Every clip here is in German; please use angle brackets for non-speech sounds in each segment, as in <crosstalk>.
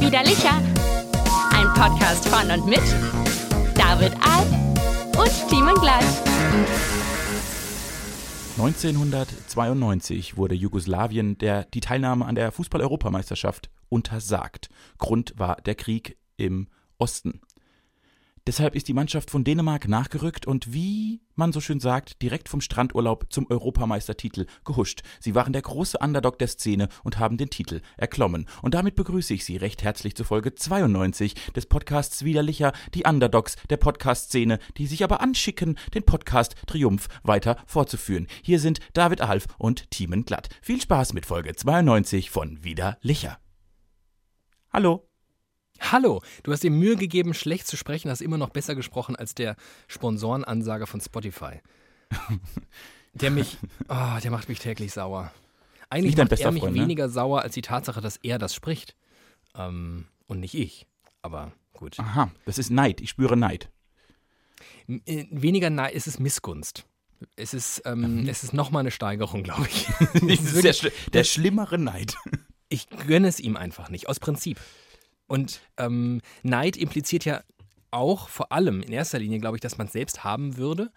Widerlicher. Ein Podcast von und mit David Alf und Timon Glatt. 1992 wurde Jugoslawien der, die Teilnahme an der Fußball-Europameisterschaft untersagt. Grund war der Krieg im Osten. Deshalb ist die Mannschaft von Dänemark nachgerückt und wie man so schön sagt, direkt vom Strandurlaub zum Europameistertitel gehuscht. Sie waren der große Underdog der Szene und haben den Titel erklommen. Und damit begrüße ich Sie recht herzlich zu Folge 92 des Podcasts Widerlicher, die Underdogs der Podcast-Szene, die sich aber anschicken, den Podcast Triumph weiter fortzuführen. Hier sind David Alf und Thiemen Glatt. Viel Spaß mit Folge 92 von Widerlicher. Hallo. Hallo, du hast dir Mühe gegeben, schlecht zu sprechen, hast immer noch besser gesprochen als der Sponsorenansager von Spotify. <laughs> Der mich, oh, der macht mich täglich sauer. Eigentlich macht er mich Freund, ne? weniger sauer als die Tatsache, dass er das spricht. Ähm, und nicht ich. Aber gut. Aha, das ist Neid. Ich spüre Neid. Äh, Weniger ist es Missgunst. Es ist, ähm, es ist nochmal eine Steigerung, glaube ich. <laughs> Das ist ist der, wirklich- der schlimmere Neid. ich gönne es ihm einfach nicht, aus Prinzip. Und ähm, Neid impliziert ja auch vor allem in erster Linie, glaube ich, dass man es selbst haben würde.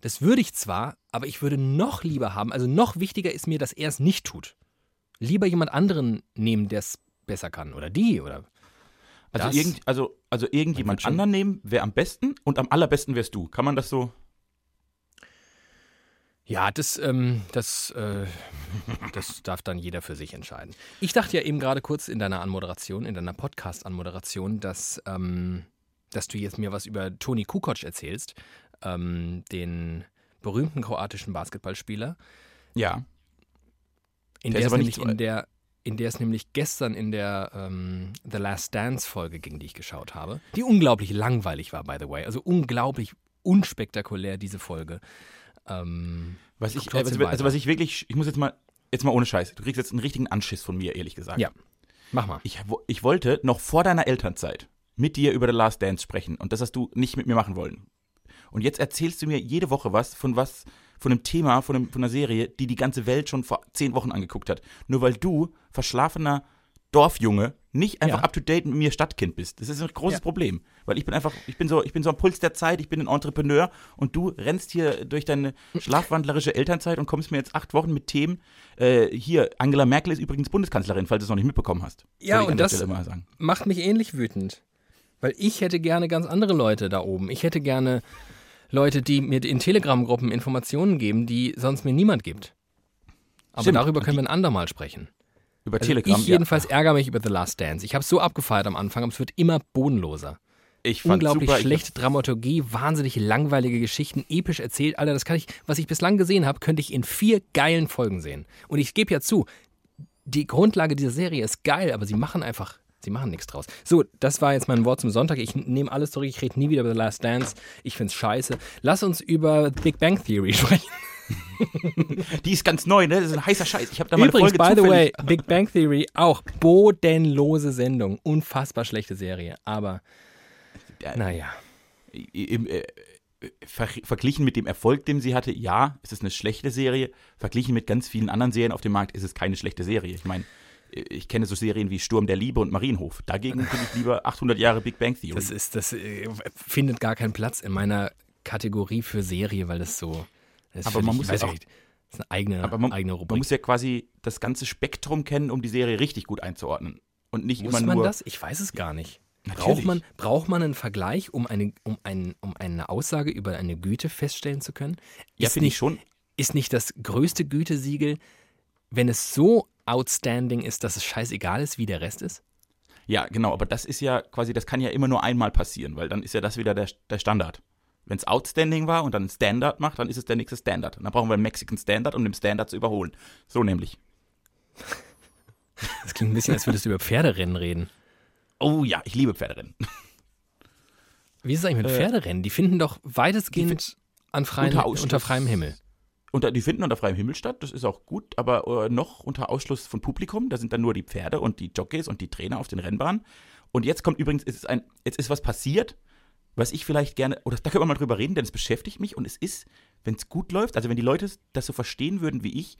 Das würde ich zwar, aber ich würde noch lieber haben, also noch wichtiger ist mir, dass er es nicht tut. Lieber jemand anderen nehmen, der es besser kann. Oder die, oder. Also, irgend, also, also irgendjemand anderen nehmen wäre am besten und am allerbesten wärst du. Kann man das so? Ja, das, ähm, das, äh, das darf dann jeder für sich entscheiden. Ich dachte ja eben gerade kurz in deiner Anmoderation, in deiner Podcast-Anmoderation, dass, ähm, dass du jetzt mir was über Toni Kukoc erzählst, ähm, den berühmten kroatischen Basketballspieler, Ja. in Der der, ist nämlich in der in der es nämlich gestern in der ähm, The Last Dance Folge ging, die ich geschaut habe, die unglaublich langweilig war, by the way, also unglaublich unspektakulär diese Folge. Ähm, Was ich, trotzdem also, also was ich wirklich, ich muss jetzt mal, jetzt mal ohne Scheiß. Du kriegst jetzt einen richtigen Anschiss von mir, ehrlich gesagt. Ja. mach mal. Ich, ich wollte noch vor deiner Elternzeit mit dir über The Last Dance sprechen und das hast du nicht mit mir machen wollen. Und jetzt erzählst du mir jede Woche was von was, von einem Thema, von, einem, von einer Serie, die die ganze Welt schon vor zehn Wochen angeguckt hat. Nur weil du, verschlafener Dorfjunge, nicht einfach Ja. up to date mit mir Stadtkind bist. Das ist ein großes Ja. Problem. Weil ich bin einfach, ich bin so, ich bin so am Puls der Zeit, ich bin ein Entrepreneur und du rennst hier durch deine schlafwandlerische Elternzeit und kommst mir jetzt acht Wochen mit Themen. Äh, hier, Angela Merkel ist übrigens Bundeskanzlerin, falls du es noch nicht mitbekommen hast. Ja, und das- macht mich ähnlich wütend. Weil ich hätte gerne ganz andere Leute da oben. Ich hätte gerne Leute, die mir in Telegram-Gruppen Informationen geben, die sonst mir niemand gibt. Aber Stimmt. darüber können wir ein andermal sprechen. Über Also Telegram. ich jedenfalls ärgere mich über The Last Dance. Ich habe es so abgefeiert am Anfang, aber es wird immer bodenloser. ja. ich fand Unglaublich super, schlechte Dramaturgie, wahnsinnig langweilige Geschichten, episch erzählt. Alter, das kann ich, was ich bislang gesehen habe, könnte ich in vier geilen Folgen sehen. Und ich gebe ja zu, die Grundlage dieser Serie ist geil, aber sie machen einfach, sie machen nichts draus. So, das war jetzt mein Wort zum Sonntag. Ich nehme alles zurück, ich rede nie wieder über The Last Dance. Ich find's scheiße. Lass uns über Big Bang Theory <laughs> sprechen. <laughs> Die ist ganz neu, ne? Das ist ein heißer Scheiß. Ich habe da mal Übrigens, by the way. Big Bang Theory auch bodenlose Sendung. Unfassbar schlechte Serie. Aber, Ja. naja. Im, äh, ver verglichen mit dem Erfolg, den sie hatte, ja, es ist eine schlechte Serie. Verglichen mit ganz vielen anderen Serien auf dem Markt ist es keine schlechte Serie. Ich meine, ich kenne so Serien wie Sturm der Liebe und Marienhof. Dagegen finde ich lieber 800 Jahre Big Bang Theory. Das ist, das äh, findet gar keinen Platz in meiner Kategorie für Serie, weil das so. Das Aber man völlig- muss ja ich nicht, Das ist eine eigene, Aber man, eigene man Rubrik. muss ja quasi das ganze Spektrum kennen, um die Serie richtig gut einzuordnen. Und nicht Muss immer man nur. das? Ich weiß es gar nicht. Natürlich. Braucht man, braucht man einen Vergleich, um eine, um, ein, um eine Aussage über eine Güte feststellen zu können? Ja, Ist finde ich nicht- schon. Ist nicht das größte Gütesiegel, wenn es so outstanding ist, dass es scheißegal ist, wie der Rest ist? Ja, genau, aber das ist ja quasi, das kann ja immer nur einmal passieren, weil dann ist ja das wieder der, der Standard. Wenn es outstanding war und dann ein Standard macht, dann ist es der nächste Standard. Und dann brauchen wir einen Mexican Standard, um den Standard zu überholen. So nämlich. Das klingt ein bisschen, als würdest du über Pferderennen reden. Oh ja, ich liebe Pferderennen. Wie ist es eigentlich mit Äh, Pferderennen? Die finden doch weitestgehend an freien, unter unter, Ausschluss. freiem Himmel. Unter, die finden unter freiem Himmel statt, das ist auch gut, aber äh, noch unter Ausschluss von Publikum. Da sind dann nur die Pferde und die Jockeys und die Trainer auf den Rennbahnen. Und jetzt kommt übrigens, es ist ein, jetzt ist was passiert, was ich vielleicht gerne, oder da können wir mal drüber reden, denn es beschäftigt mich und es ist, wenn es gut läuft, also wenn die Leute das so verstehen würden wie ich,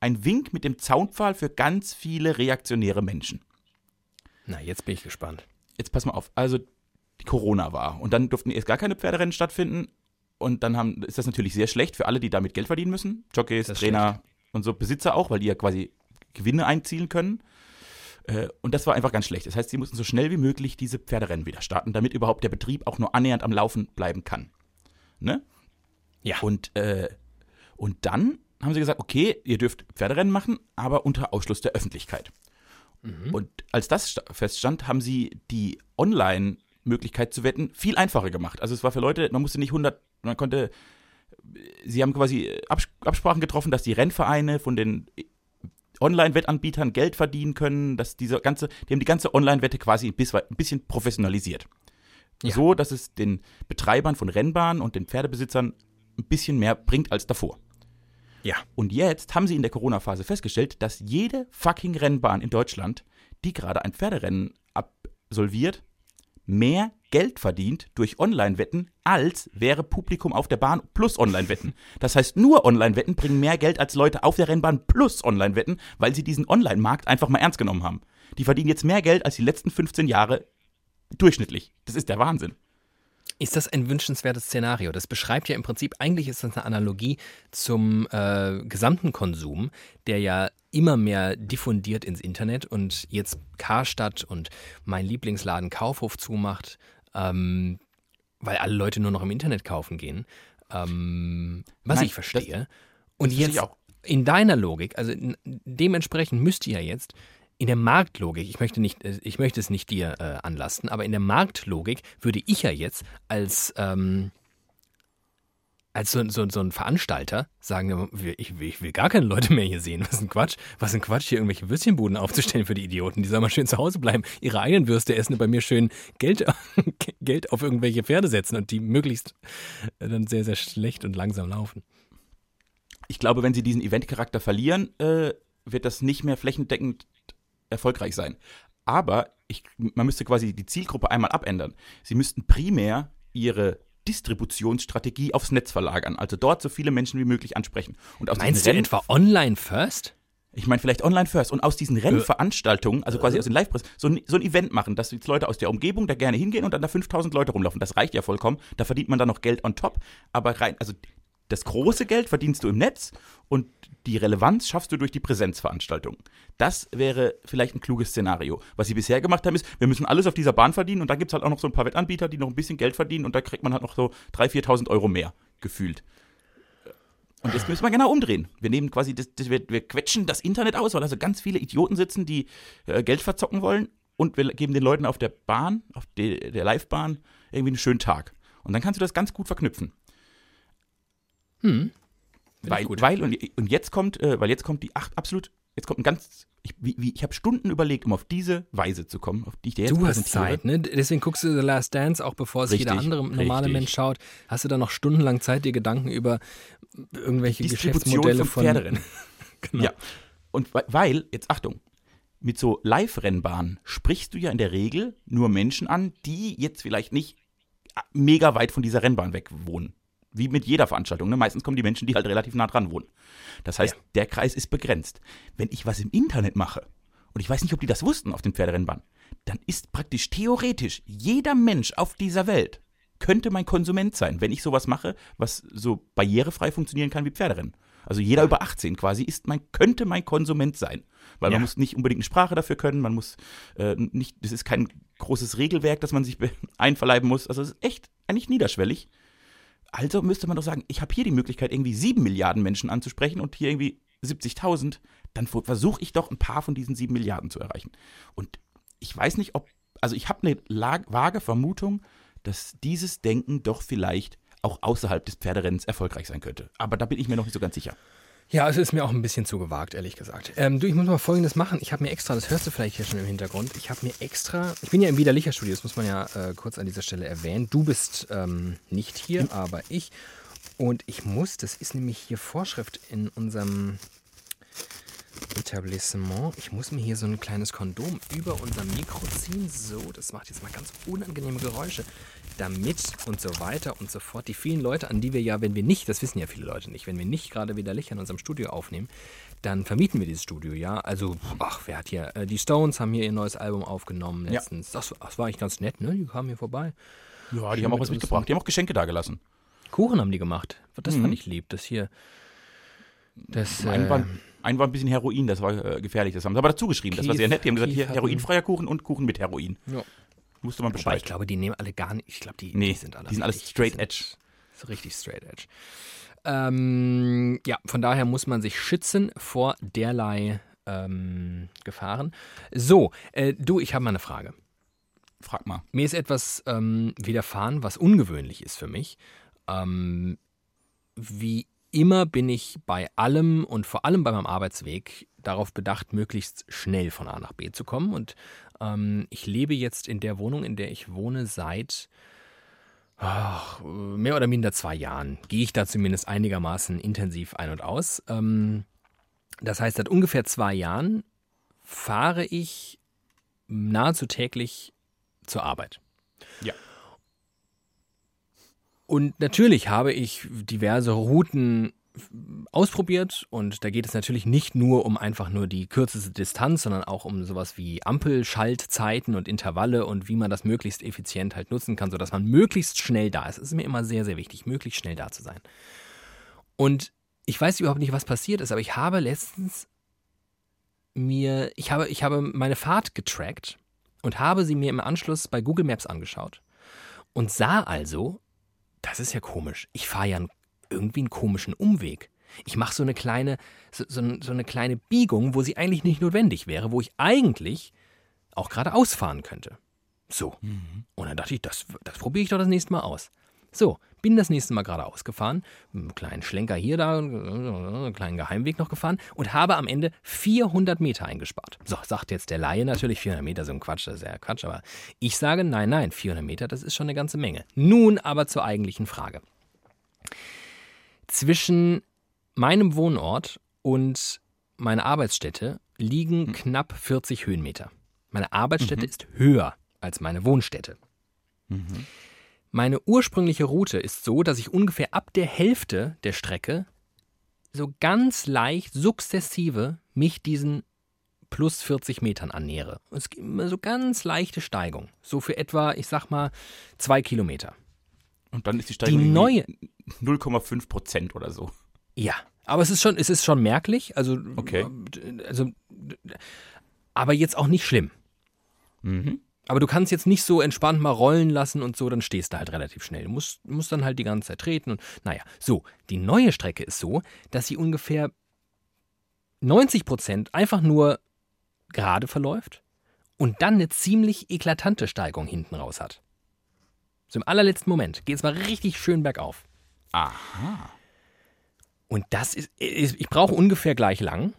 ein Wink mit dem Zaunpfahl für ganz viele reaktionäre Menschen. Na, jetzt bin ich gespannt. Jetzt pass mal auf. Also, die Corona war und dann durften erst gar keine Pferderennen stattfinden. Und dann haben, ist das natürlich sehr schlecht für alle, die damit Geld verdienen müssen. Jockeys, Das Trainer und so, Besitzer auch, weil die ja quasi Gewinne einzielen können. Äh, Und das war einfach ganz schlecht. Das heißt, sie mussten so schnell wie möglich diese Pferderennen wieder starten, damit überhaupt der Betrieb auch nur annähernd am Laufen bleiben kann. Ne? Ja. Und, äh, und dann haben sie gesagt, okay, ihr dürft Pferderennen machen, aber unter Ausschluss der Öffentlichkeit. Und als das sta- feststand, haben sie die Online-Möglichkeit zu wetten viel einfacher gemacht. Also es war für Leute, man musste nicht 100, man konnte, sie haben quasi Abs- Absprachen getroffen, dass die Rennvereine von den Online-Wettanbietern Geld verdienen können, dass diese ganze, die haben die ganze Online-Wette quasi ein bis- ein bisschen professionalisiert. Ja. So, dass es den Betreibern von Rennbahnen und den Pferdebesitzern ein bisschen mehr bringt als davor. Ja. Und jetzt haben sie in der Corona-Phase festgestellt, dass jede fucking Rennbahn in Deutschland, die gerade ein Pferderennen absolviert, mehr Geld verdient durch Online-Wetten, als wäre Publikum auf der Bahn plus Online-Wetten. Das heißt, nur Online-Wetten bringen mehr Geld als Leute auf der Rennbahn plus Online-Wetten, weil sie diesen Online-Markt einfach mal ernst genommen haben. Die verdienen jetzt mehr Geld als die letzten 15 Jahre durchschnittlich. Das ist der Wahnsinn. Ist das ein wünschenswertes Szenario? Das beschreibt ja im Prinzip, eigentlich ist das eine Analogie zum äh, gesamten Konsum, der ja immer mehr diffundiert ins Internet und jetzt Karstadt und mein Lieblingsladen Kaufhof zumacht, ähm, weil alle Leute nur noch im Internet kaufen gehen. Ähm, was Nein, ich verstehe. und verstehe jetzt in deiner Logik, also dementsprechend müsste ja jetzt in der Marktlogik, ich möchte, nicht, äh, ich möchte es nicht dir äh, anlasten, aber in der Marktlogik würde ich ja jetzt als, ähm, als so, so, so ein Veranstalter sagen, ich will, ich will gar keine Leute mehr hier sehen. Was ein Quatsch. Was ein Quatsch, hier irgendwelche Würstchenbuden aufzustellen für die Idioten. Die sollen mal schön zu Hause bleiben, ihre eigenen Würste essen und bei mir schön Geld, <laughs> Geld auf irgendwelche Pferde setzen und die möglichst äh, dann sehr, sehr schlecht und langsam laufen. Ich glaube, wenn sie diesen Eventcharakter verlieren, äh, wird das nicht mehr flächendeckend erfolgreich sein. Aber ich, man müsste quasi die Zielgruppe einmal abändern. Sie müssten primär ihre Distributionsstrategie aufs Netz verlagern, also dort so viele Menschen wie möglich ansprechen. Und aus Meinst du Rennen, etwa online first? ich meine vielleicht online first und aus diesen Rennveranstaltungen, also quasi aus den Live-Press, so, ein- so ein Event machen, dass jetzt Leute aus der Umgebung da gerne hingehen und dann da 5000 Leute rumlaufen. Das reicht ja vollkommen. Da verdient man dann noch Geld on top. Aber rein, also das große Geld verdienst du im Netz und die Relevanz schaffst du durch die Präsenzveranstaltungen. Das wäre vielleicht ein kluges Szenario. Was sie bisher gemacht haben, ist, wir müssen alles auf dieser Bahn verdienen und dann gibt es halt auch noch so ein paar Wettanbieter, die noch ein bisschen Geld verdienen und da kriegt man halt noch so 3.000, 4.000 Euro mehr gefühlt. Und jetzt müssen wir genau umdrehen. Wir nehmen quasi, das, das, wir, wir quetschen das Internet aus, weil da so ganz viele Idioten sitzen, die äh, Geld verzocken wollen und wir geben den Leuten auf der Bahn, auf de, der Livebahn, irgendwie einen schönen Tag. Und dann kannst du das ganz gut verknüpfen. Hm. Weil, gut. weil und, und jetzt kommt, äh, weil jetzt kommt die acht absolut, jetzt kommt ein ganz, ich, wie, wie, ich habe Stunden überlegt, um auf diese Weise zu kommen, auf die ich dir jetzt Du hast. Zeit, ne? Deswegen guckst du The Last Dance, auch bevor es jeder andere normale richtig. Mensch schaut. Hast du da noch stundenlang Zeit, dir Gedanken über irgendwelche Geschäftsmodelle von von. <laughs> Genau. Ja. Und weil- weil, jetzt Achtung, mit so Live-Rennbahnen sprichst du ja in der Regel nur Menschen an, die jetzt vielleicht nicht mega weit von dieser Rennbahn weg wohnen. Wie mit jeder Veranstaltung. Ne? Meistens kommen die Menschen, die halt relativ nah dran wohnen. Das heißt, Ja. der Kreis ist begrenzt. Wenn ich was im Internet mache, und ich weiß nicht, ob die das wussten auf den Pferderennbahnen, dann ist praktisch theoretisch jeder Mensch auf dieser Welt könnte mein Konsument sein, wenn ich sowas mache, was so barrierefrei funktionieren kann wie Pferderennen. Also jeder über 18 quasi ist mein, könnte mein Konsument sein. Weil Ja. man muss nicht unbedingt eine Sprache dafür können, man muss äh, nicht, das ist kein großes Regelwerk, das man sich be- <laughs> einverleiben muss. Also es ist echt eigentlich niederschwellig. Also müsste man doch sagen, ich habe hier die Möglichkeit, irgendwie sieben Milliarden Menschen anzusprechen und hier irgendwie 70.000. Dann versuche ich doch ein paar von diesen sieben Milliarden zu erreichen. Und ich weiß nicht, ob, also ich habe eine vage Vermutung, dass dieses Denken doch vielleicht auch außerhalb des Pferderennens erfolgreich sein könnte. Aber da bin ich mir noch nicht so ganz sicher. Ja, es ist mir auch ein bisschen zu gewagt, ehrlich gesagt. Ähm, du, ich muss mal Folgendes machen. Ich habe mir extra, das hörst du vielleicht hier schon im Hintergrund, ich habe mir extra, ich bin ja im Widerlicher-Studio, das muss man ja äh, kurz an dieser Stelle erwähnen. Du bist ähm, nicht hier, aber ich. Und ich muss, das ist nämlich hier Vorschrift in unserem Etablissement. Ich muss mir hier so ein kleines Kondom über unser Mikro ziehen. So, das macht jetzt mal ganz unangenehme Geräusche. Damit und so weiter und so fort. Die vielen Leute, an die wir ja, wenn wir nicht, das wissen ja viele Leute nicht, wenn wir nicht gerade wieder Licht in unserem Studio aufnehmen, dann vermieten wir dieses Studio, ja. Also, ach, wer hat hier, äh, die Stones haben hier ihr neues Album aufgenommen letztens. Ja. Das, das, war eigentlich ganz nett, ne? Die kamen hier vorbei. Ja, die Schön haben auch was mitgebracht. Die haben auch Geschenke da gelassen. Kuchen haben die gemacht. Das mhm. fand ich lieb. Das hier. Das, äh, ein war ein bisschen Heroin, das war äh, gefährlich. Das haben sie aber dazu geschrieben. Das war sehr nett. Die haben gesagt, hier heroinfreier Kuchen und Kuchen mit Heroin. Ja. Musste man Bescheid. Aber ich glaube, die nehmen alle gar nicht. Ich glaube, die, nee, die sind alle. Die sind alles straight edge. So richtig straight edge. Ähm, ja, von daher muss man sich schützen vor derlei ähm, Gefahren. So, äh, du, ich habe mal eine Frage. Frag mal. Mir ist etwas ähm, widerfahren, was ungewöhnlich ist für mich. Ähm, wie immer bin ich bei allem und vor allem bei meinem Arbeitsweg darauf bedacht, möglichst schnell von A nach B zu kommen. Und ähm, ich lebe jetzt in der Wohnung, in der ich wohne, seit ach, mehr oder minder zwei Jahren. Gehe ich da zumindest einigermaßen intensiv ein und aus. Ähm, das heißt, seit ungefähr zwei Jahren fahre ich nahezu täglich zur Arbeit. Ja. Und natürlich habe ich diverse Routen ausprobiert und da geht es natürlich nicht nur um einfach nur die kürzeste Distanz, sondern auch um sowas wie Ampelschaltzeiten und Intervalle und wie man das möglichst effizient halt nutzen kann, sodass man möglichst schnell da ist. Es ist mir immer sehr, sehr wichtig, möglichst schnell da zu sein. Und ich weiß überhaupt nicht, was passiert ist, aber ich habe letztens mir, ich habe, ich habe meine Fahrt getrackt und habe sie mir im Anschluss bei Google Maps angeschaut und sah also, das ist ja komisch, ich fahre ja irgendwie einen komischen Umweg. Ich mache so eine kleine, so, so, so, eine kleine Biegung, wo sie eigentlich nicht notwendig wäre, wo ich eigentlich auch geradeaus fahren könnte. So. Mhm. Und dann dachte ich, das, das probiere ich doch das nächste Mal aus. So, bin das nächste Mal geradeaus gefahren, einen kleinen Schlenker hier, da, einen kleinen Geheimweg noch gefahren und habe am Ende 400 Meter eingespart. So, sagt jetzt der Laie natürlich 400 Meter, so ein Quatsch, das ist ja Quatsch, aber ich sage, nein, nein, 400 Meter, das ist schon eine ganze Menge. Nun aber zur eigentlichen Frage. Zwischen meinem Wohnort und meiner Arbeitsstätte liegen mhm. knapp 40 Höhenmeter. Meine Arbeitsstätte mhm. ist höher als meine Wohnstätte. Mhm. Meine ursprüngliche Route ist so, dass ich ungefähr ab der Hälfte der Strecke so ganz leicht sukzessive mich diesen plus 40 Metern annähere. Es gibt immer so ganz leichte Steigung. So für etwa, ich sag mal, zwei Kilometer. Und dann ist die Steigung die neue 0,5 Prozent oder so. Ja, aber es ist schon, es ist schon merklich. Also, okay. also, aber jetzt auch nicht schlimm. Mhm. Aber du kannst jetzt nicht so entspannt mal rollen lassen und so, dann stehst du halt relativ schnell. Du musst, musst dann halt die ganze Zeit treten und naja. So, die neue Strecke ist so, dass sie ungefähr 90 Prozent einfach nur gerade verläuft und dann eine ziemlich eklatante Steigung hinten raus hat. So im allerletzten Moment geht es mal richtig schön bergauf. Aha. Und das ist, ich brauche ungefähr gleich lang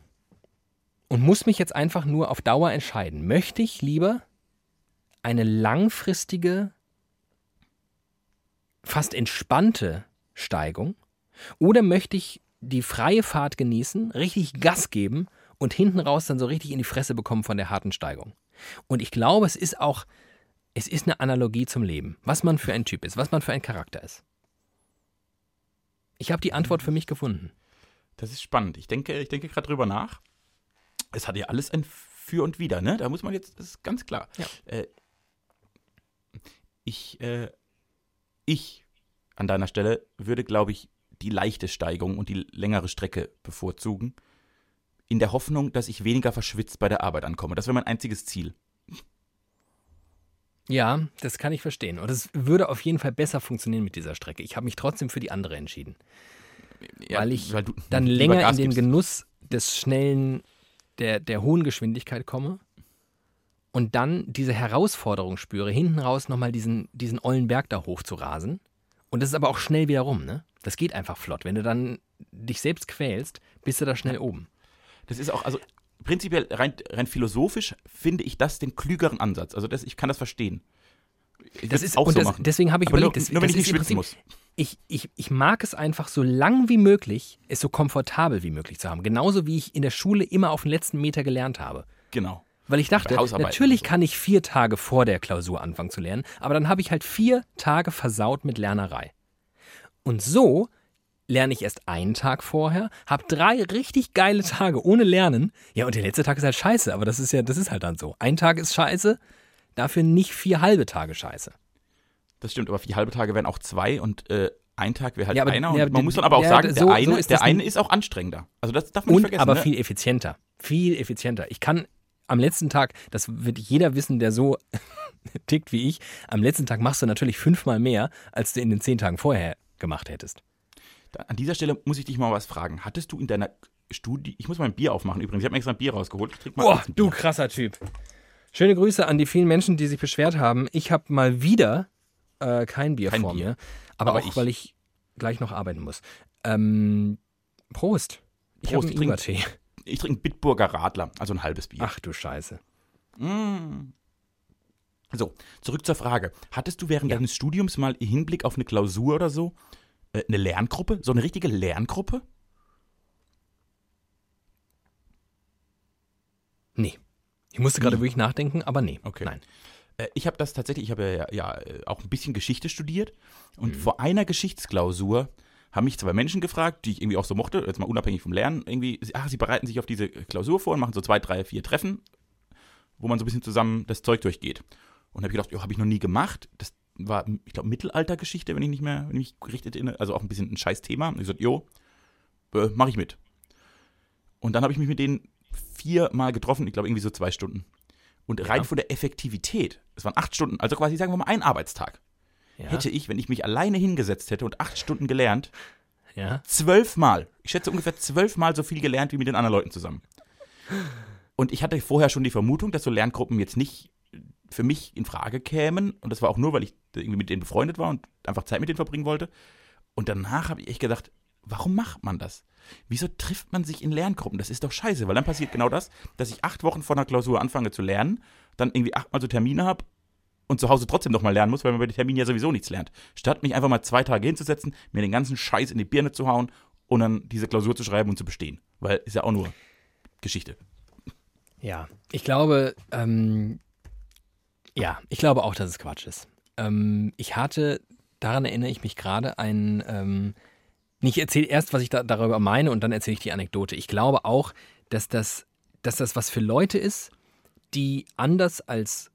und muss mich jetzt einfach nur auf Dauer entscheiden. Möchte ich lieber eine langfristige, fast entspannte Steigung oder möchte ich die freie Fahrt genießen, richtig Gas geben und hinten raus dann so richtig in die Fresse bekommen von der harten Steigung? Und ich glaube, es ist auch, es ist eine Analogie zum Leben, was man für ein Typ ist, was man für ein Charakter ist. Ich habe die Antwort für mich gefunden. Das ist spannend. Ich denke, ich denke gerade drüber nach. Es hat ja alles ein Für und Wider, ne? Da muss man jetzt, das ist ganz klar. Ja. Äh, ich, äh, ich an deiner Stelle würde, glaube ich, die leichte Steigung und die längere Strecke bevorzugen, in der Hoffnung, dass ich weniger verschwitzt bei der Arbeit ankomme. Das wäre mein einziges Ziel. Ja, das kann ich verstehen. Und es würde auf jeden Fall besser funktionieren mit dieser Strecke. Ich habe mich trotzdem für die andere entschieden. Ja, weil ich weil dann länger in den Genuss des schnellen, der, der hohen Geschwindigkeit komme und dann diese Herausforderung spüre, hinten raus nochmal diesen, diesen ollen Berg da hoch zu rasen. Und das ist aber auch schnell wieder rum, ne? Das geht einfach flott. Wenn du dann dich selbst quälst, bist du da schnell oben. Das ist auch, also prinzipiell rein, rein philosophisch finde ich das den klügeren Ansatz. Also das, ich kann das verstehen. Ich Das ist, auch und so das, machen. deswegen habe ich Aber nur, überlegt, das, nur wenn das ich nicht schwitzen muss. ich, ich, ich mag es einfach so lang wie möglich, es so komfortabel wie möglich zu haben. Genauso wie ich in der Schule immer auf den letzten Meter gelernt habe. Genau. Weil ich dachte, natürlich so. kann ich vier Tage vor der Klausur anfangen zu lernen, aber dann habe ich halt vier Tage versaut mit Lernerei. Und so lerne ich erst einen Tag vorher, habe drei richtig geile Tage ohne Lernen. Ja, und der letzte Tag ist halt scheiße, aber das ist ja, das ist halt dann so. Ein Tag ist scheiße, dafür nicht vier halbe Tage scheiße. Das stimmt, aber vier halbe Tage wären auch zwei und äh, ein Tag wäre halt Ja, aber- einer. Und ja, man muss dann aber auch ja, sagen, so- der, eine, so ist der eine ist auch anstrengender. Also das darf man Und nicht vergessen. aber ne? viel effizienter. Viel effizienter. Ich kann am letzten Tag, das wird jeder wissen, der so <laughs> tickt wie ich, am letzten Tag machst du natürlich fünfmal mehr, als du in den zehn Tagen vorher gemacht hättest. An dieser Stelle muss ich dich mal was fragen. Hattest du in deiner Studie, ich muss mal ein Bier aufmachen übrigens, ich habe mir extra ein Bier rausgeholt. Ich trink mal Boah, du krasser Typ. Schöne Grüße an die vielen Menschen, die sich beschwert haben. Ich habe mal wieder äh, kein Bier Kein vor Bier. mir, aber, Aber auch, ich. weil ich gleich noch arbeiten muss. Ähm, Prost. Ich habe Prost, einen. Ingwertee. Ich trinke Bitburger Radler, also ein halbes Bier. Ach du Scheiße. So, zurück zur Frage. Hattest du während deines Studiums mal im Hinblick auf eine Klausur oder so äh, eine Lerngruppe? So eine richtige Lerngruppe? Nee. Ich musste gerade wirklich nachdenken, aber nee. Okay. Nein. Äh, Ich habe das tatsächlich, ich habe ja, ja äh, auch ein bisschen Geschichte studiert Mhm. und vor einer Geschichtsklausur haben mich zwei Menschen gefragt, die ich irgendwie auch so mochte, jetzt mal unabhängig vom Lernen, irgendwie, ach, sie bereiten sich auf diese Klausur vor und machen so zwei, drei, vier Treffen, wo man so ein bisschen zusammen das Zeug durchgeht. Und habe ich gedacht, ja, habe ich noch nie gemacht. Das war, ich glaube, Mittelaltergeschichte, wenn ich nicht mehr, wenn ich mich gerichtet erinnere, also auch ein bisschen ein scheiß Thema. Und ich gesagt, jo, äh, mache ich mit. Und dann habe ich mich mit denen viermal getroffen, ich glaube irgendwie so zwei Stunden. Und rein von der Effektivität, es waren acht Stunden, also quasi sagen wir mal ein Arbeitstag, Ja. hätte ich, wenn ich mich alleine hingesetzt hätte und acht Stunden gelernt, ja. zwölfmal, ich schätze ungefähr zwölfmal so viel gelernt wie mit den anderen Leuten zusammen. Und ich hatte vorher schon die Vermutung, dass so Lerngruppen jetzt nicht für mich in Frage kämen. Und das war auch nur, weil ich irgendwie mit denen befreundet war und einfach Zeit mit denen verbringen wollte. Und danach habe ich echt gedacht, warum macht man das? Wieso trifft man sich in Lerngruppen? Das ist doch scheiße, weil dann passiert genau das, dass ich acht Wochen vor einer Klausur anfange zu lernen, dann irgendwie achtmal so Termine habe und zu Hause trotzdem nochmal lernen muss, weil man bei den Terminen ja sowieso nichts lernt. Statt mich einfach mal zwei Tage hinzusetzen, mir den ganzen Scheiß in die Birne zu hauen und dann diese Klausur zu schreiben und zu bestehen. Weil ist ja auch nur Geschichte. Ja, ich glaube, ähm, ja, ich glaube auch, dass es Quatsch ist. Ähm, ich hatte, daran erinnere ich mich gerade, ein, ähm, ich erzähle erst, was ich da, darüber meine und dann erzähle ich die Anekdote. Ich glaube auch, dass das, dass das was für Leute ist, die anders als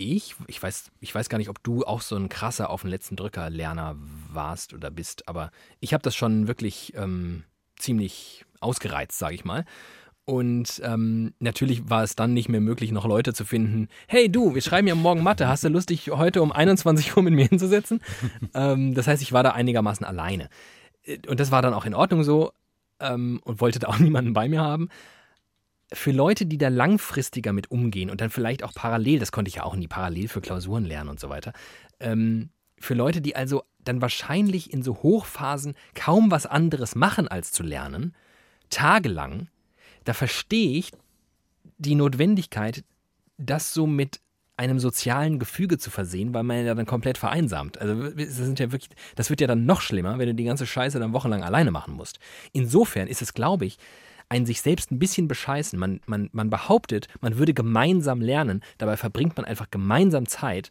ich, ich weiß, ich weiß gar nicht, ob du auch so ein krasser auf den letzten Drücker Lerner warst oder bist, aber ich habe das schon wirklich ähm, ziemlich ausgereizt, sage ich mal. Und ähm, natürlich war es dann nicht mehr möglich, noch Leute zu finden. Hey du, wir schreiben ja morgen Mathe. Hast du Lust, dich heute um 21 Uhr mit mir hinzusetzen? <laughs> ähm, das heißt, ich war da einigermaßen alleine. Äh, Und das war dann auch in Ordnung so ähm, und wollte da auch <laughs> niemanden bei mir haben. Für Leute, die da langfristiger mit umgehen und dann vielleicht auch parallel, das konnte ich ja auch nie parallel für Klausuren lernen und so weiter, ähm, für Leute, die also dann wahrscheinlich in so Hochphasen kaum was anderes machen als zu lernen, tagelang, da verstehe ich die Notwendigkeit, das so mit einem sozialen Gefüge zu versehen, weil man ja dann komplett vereinsamt. Also das sind ja wirklich, das wird ja dann noch schlimmer, wenn du die ganze Scheiße dann wochenlang alleine machen musst. Insofern ist es, glaube ich, ein sich selbst ein bisschen bescheißen. Man, man, man behauptet, man würde gemeinsam lernen, dabei verbringt man einfach gemeinsam Zeit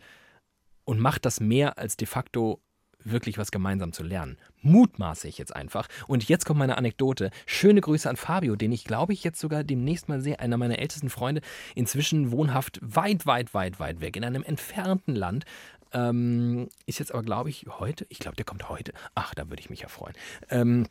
und macht das mehr als de facto wirklich was gemeinsam zu lernen. Mutmaße ich jetzt einfach. Und jetzt kommt meine Anekdote. Schöne Grüße an Fabio, den ich glaube ich jetzt sogar demnächst mal sehe, einer meiner ältesten Freunde, inzwischen wohnhaft weit, weit, weit, weit weg, in einem entfernten Land. Ähm, ist jetzt aber, glaube ich, heute, ich glaube, der kommt heute. Ach, da würde ich mich ja freuen. Ähm,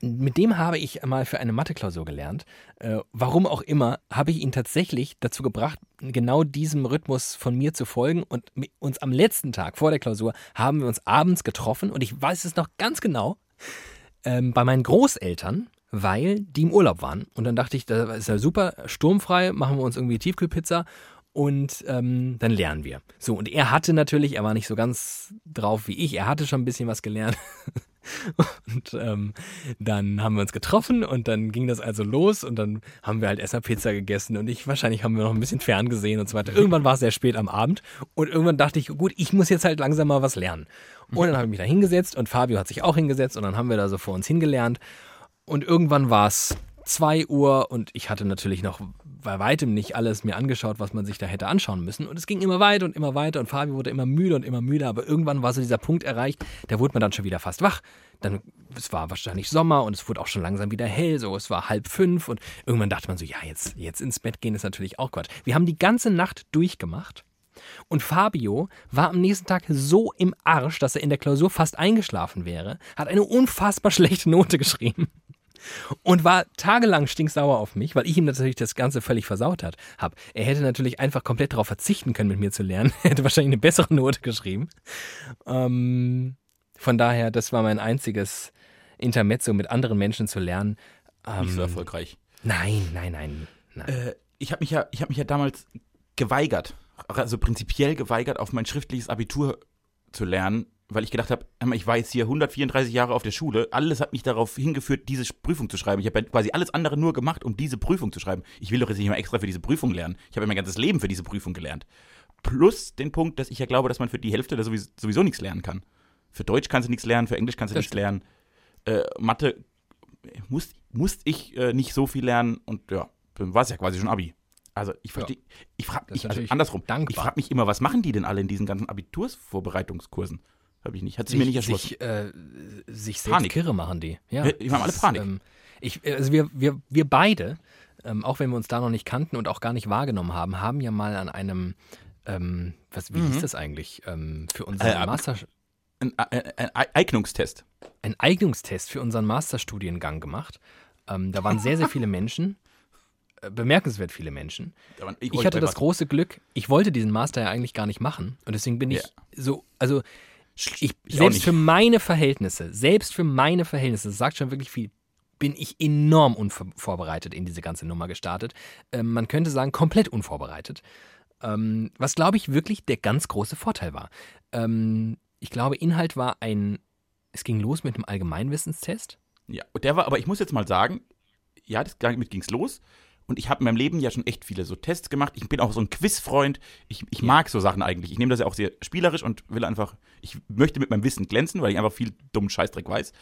mit dem habe ich mal für eine Mathe-Klausur gelernt. Äh, warum auch immer, habe ich ihn tatsächlich dazu gebracht, genau diesem Rhythmus von mir zu folgen. Und uns am letzten Tag vor der Klausur haben wir uns abends getroffen. Und ich weiß es noch ganz genau, ähm, bei meinen Großeltern, weil die im Urlaub waren. Und dann dachte ich, das ist ja super, sturmfrei, machen wir uns irgendwie Tiefkühlpizza und ähm, dann lernen wir. So, und er hatte natürlich, er war nicht so ganz drauf wie ich, er hatte schon ein bisschen was gelernt. <laughs> <laughs> Und ähm, dann haben wir uns getroffen und dann ging das also los und dann haben wir halt erstmal Pizza gegessen und ich, wahrscheinlich haben wir noch ein bisschen fern gesehen und so weiter. Irgendwann war es sehr spät am Abend und irgendwann dachte ich, gut, ich muss jetzt halt langsam mal was lernen. Und dann habe ich mich da hingesetzt und Fabio hat sich auch hingesetzt und dann haben wir da so vor uns hingelernt und irgendwann war es 2 Uhr und ich hatte natürlich noch bei weitem nicht alles mir angeschaut, was man sich da hätte anschauen müssen. Und es ging immer weiter und immer weiter und Fabio wurde immer müde und immer müde. Aber irgendwann war so dieser Punkt erreicht, da wurde man dann schon wieder fast wach. Dann, es war wahrscheinlich Sommer und es wurde auch schon langsam wieder hell. So, es war halb fünf und irgendwann dachte man so, ja, jetzt, jetzt ins Bett gehen ist natürlich auch Quatsch. Wir haben die ganze Nacht durchgemacht. Und Fabio war am nächsten Tag so im Arsch, dass er in der Klausur fast eingeschlafen wäre, hat eine unfassbar <laughs> schlechte Note geschrieben und war tagelang stinksauer auf mich, weil ich ihm natürlich das Ganze völlig versaut hat, hab. Er hätte natürlich einfach komplett darauf verzichten können, mit mir zu lernen. <laughs> Er hätte wahrscheinlich eine bessere Note geschrieben. Ähm, von daher, das war mein einziges Intermezzo, mit anderen Menschen zu lernen. Ähm, Nicht so erfolgreich. Nein, nein, nein. nein. Äh, ich habe mich, ja, ich hab mich ja damals geweigert, also prinzipiell geweigert, auf mein schriftliches Abitur zu lernen, weil ich gedacht habe, ich war jetzt hier 134 Jahre auf der Schule, alles hat mich darauf hingeführt, diese Prüfung zu schreiben. Ich habe ja quasi alles andere nur gemacht, um diese Prüfung zu schreiben. Ich will doch jetzt nicht mal extra für diese Prüfung lernen. Ich habe ja mein ganzes Leben für diese Prüfung gelernt. Plus den Punkt, dass ich ja glaube, dass man für die Hälfte da sowieso, sowieso nichts lernen kann. Für Deutsch kannst du nichts lernen, für Englisch kannst du Das nichts lernen. Äh, Mathe musste musst ich äh, nicht so viel lernen und ja, war es ja quasi schon Abi. Also ich verstehe, ich frage mich, also andersrum, ich dankbar. frage mich immer, was machen die denn alle in diesen ganzen Abitursvorbereitungskursen? Habe ich nicht. Hat sie mir nicht erschlossen. sich, äh, sich selbst Panik. kirre machen die. Ja, die haben alle Panik. Ähm, ich, also wir, wir, wir beide, ähm, auch wenn wir uns da noch nicht kannten und auch gar nicht wahrgenommen haben, haben ja mal an einem, ähm, was, wie hieß das eigentlich, ähm, für unseren Äh, Master, Ein, ein, ein Eignungstest. einen Eignungstest für unseren Masterstudiengang gemacht. Ähm, da waren sehr, sehr viele Menschen, <laughs> äh, bemerkenswert viele Menschen. Ich wollte hatte das große Glück, ich wollte diesen Master ja eigentlich gar nicht machen. Und deswegen bin ich Ja. so, also ich, selbst für meine Verhältnisse, selbst für meine Verhältnisse, das sagt schon wirklich viel, bin ich enorm unvorbereitet in diese ganze Nummer gestartet. Ähm, man könnte sagen, komplett unvorbereitet. Ähm, was, glaube ich, wirklich der ganz große Vorteil war. Ähm, ich glaube, Inhalt war ein, es ging los mit einem Allgemeinwissenstest. Ja, und der war, aber ich muss jetzt mal sagen, ja, das, damit ging's los. Und ich habe in meinem Leben ja schon echt viele so Tests gemacht. Ich bin auch so ein Quizfreund. Ich, ich mag so Sachen eigentlich. Ich nehme das ja auch sehr spielerisch und will einfach, ich möchte mit meinem Wissen glänzen, weil ich einfach viel dummen Scheißdreck weiß.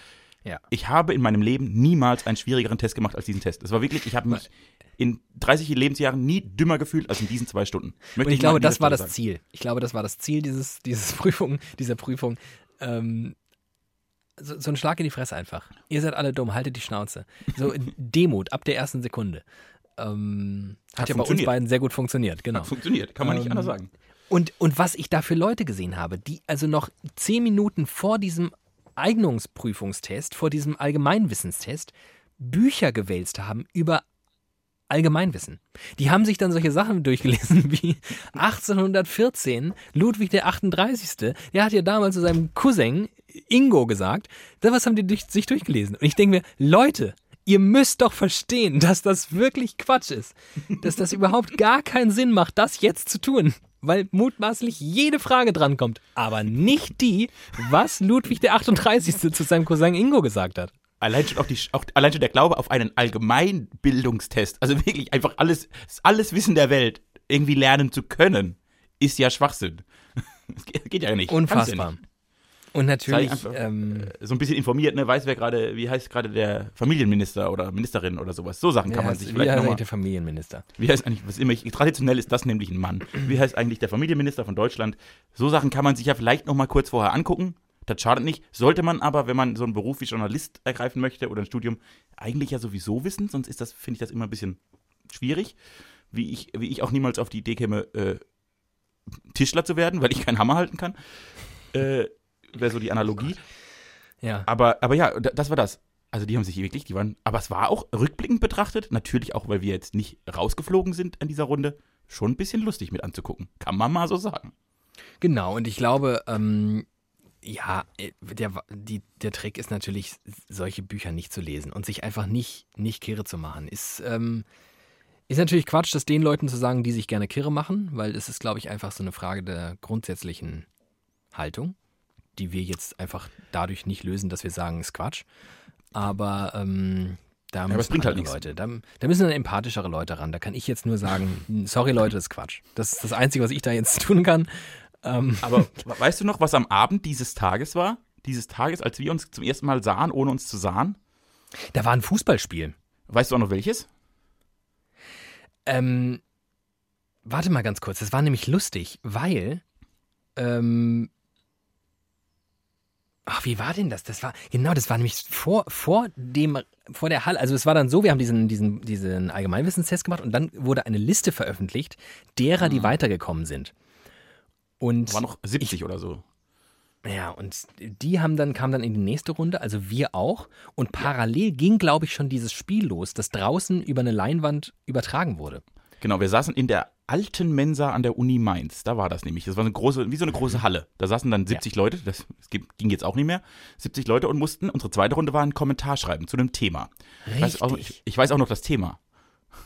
Ja. Ich habe in meinem Leben niemals einen schwierigeren Test gemacht als diesen Test. Das war wirklich, ich habe mich in 30 Lebensjahren nie dümmer gefühlt als in diesen zwei Stunden. Möchte Und ich glaube, das war Stelle das sagen. Ziel. Ich glaube, das war das Ziel dieses, dieses <laughs> Prüfung, dieser Prüfung. Ähm, so, so ein Schlag in die Fresse einfach. Ihr seid alle dumm, haltet die Schnauze. So <laughs> Demut ab der ersten Sekunde. Ähm, hat, Hat ja bei uns beiden sehr gut funktioniert, genau. Hat funktioniert, kann man nicht Ähm, anders sagen. Und, und was ich da für Leute gesehen habe, die also noch zehn Minuten vor diesem Eignungsprüfungstest, vor diesem Allgemeinwissenstest, Bücher gewälzt haben über Allgemeinwissen. Die haben sich dann solche Sachen durchgelesen <laughs> wie 1814, Ludwig der 38. Der hat ja damals zu seinem Cousin Ingo gesagt, da was haben die sich durchgelesen. Und ich denke mir, Leute, ihr müsst doch verstehen, dass das wirklich Quatsch ist. Dass das überhaupt gar keinen Sinn macht, das jetzt zu tun. Weil mutmaßlich jede Frage drankommt. Aber nicht die, was Ludwig der 38. zu seinem Cousin Ingo gesagt hat. Allein schon, auch die, auch, allein schon der Glaube auf einen Allgemeinbildungstest, also wirklich einfach alles, alles Wissen der Welt irgendwie lernen zu können, ist ja Schwachsinn. Das <laughs> geht, ja nicht. Unfassbar. nicht. Und natürlich, einfach, ähm, So ein bisschen informiert, ne, weiß wer gerade, wie heißt gerade der Familienminister oder Ministerin oder sowas. So Sachen kann wie man heißt- sich wie vielleicht heißt nochmal. der Familienminister? Wie heißt eigentlich, was immer ich, traditionell ist das nämlich ein Mann. Wie heißt eigentlich der Familienminister von Deutschland? So Sachen kann man sich ja vielleicht nochmal kurz vorher angucken. Das schadet nicht. Sollte man aber, wenn man so einen Beruf wie Journalist ergreifen möchte oder ein Studium, eigentlich ja sowieso wissen, sonst ist das, finde ich das immer ein bisschen schwierig. Wie ich, wie ich auch niemals auf die Idee käme, äh, Tischler zu werden, weil ich keinen Hammer halten kann. Äh, Wäre so die Analogie. Ja. Aber, aber ja, da- das war das. Also die haben sich wirklich, die waren, aber es war auch rückblickend betrachtet, natürlich auch, weil wir jetzt nicht rausgeflogen sind in dieser Runde, schon ein bisschen lustig mit anzugucken. Kann man mal so sagen. Genau, und ich glaube, ähm, ja, äh, der, die, der Trick ist natürlich, solche Bücher nicht zu lesen und sich einfach nicht, nicht kirre zu machen. Ist, ähm, ist natürlich Quatsch, das den Leuten zu sagen, die sich gerne kirre machen, weil es ist, glaube ich, einfach so eine Frage der grundsätzlichen Haltung. Die wir jetzt einfach dadurch nicht lösen, dass wir sagen, ist Quatsch. Aber ähm, da es müssen bringt halt. Leute, da, da müssen dann empathischere Leute ran. Da kann ich jetzt nur sagen, <laughs> sorry Leute, das ist Quatsch. Das ist das Einzige, was ich da jetzt <laughs> tun kann. Ähm, Aber weißt du noch, was am Abend dieses Tages war? Dieses Tages, als wir uns zum ersten Mal sahen, ohne uns zu sahen? da war ein Fußballspiel. Weißt du auch noch welches? Ähm, warte mal ganz kurz, das war nämlich lustig, weil. Ähm, ach, wie war denn das? Das war, genau, das war nämlich vor, vor dem, vor der Halle. Also es war dann so, wir haben diesen, diesen, diesen Allgemeinwissenstest gemacht und dann wurde eine Liste veröffentlicht, derer, die weitergekommen sind. Und War noch 70 oder so. ja, und die haben dann, kamen dann in die nächste Runde, also wir auch. Und parallel ging, glaube ich, schon dieses Spiel los, das draußen über eine Leinwand übertragen wurde. Genau, wir saßen in der alten Mensa an der Uni Mainz. Da war das nämlich. Das war eine große, wie so eine große Halle. Da saßen dann 70 Leute, das, das ging jetzt auch nicht mehr. 70 Leute und mussten, unsere zweite Runde war ein Kommentar schreiben zu einem Thema. Ich weiß, auch, ich, ich weiß auch noch das Thema.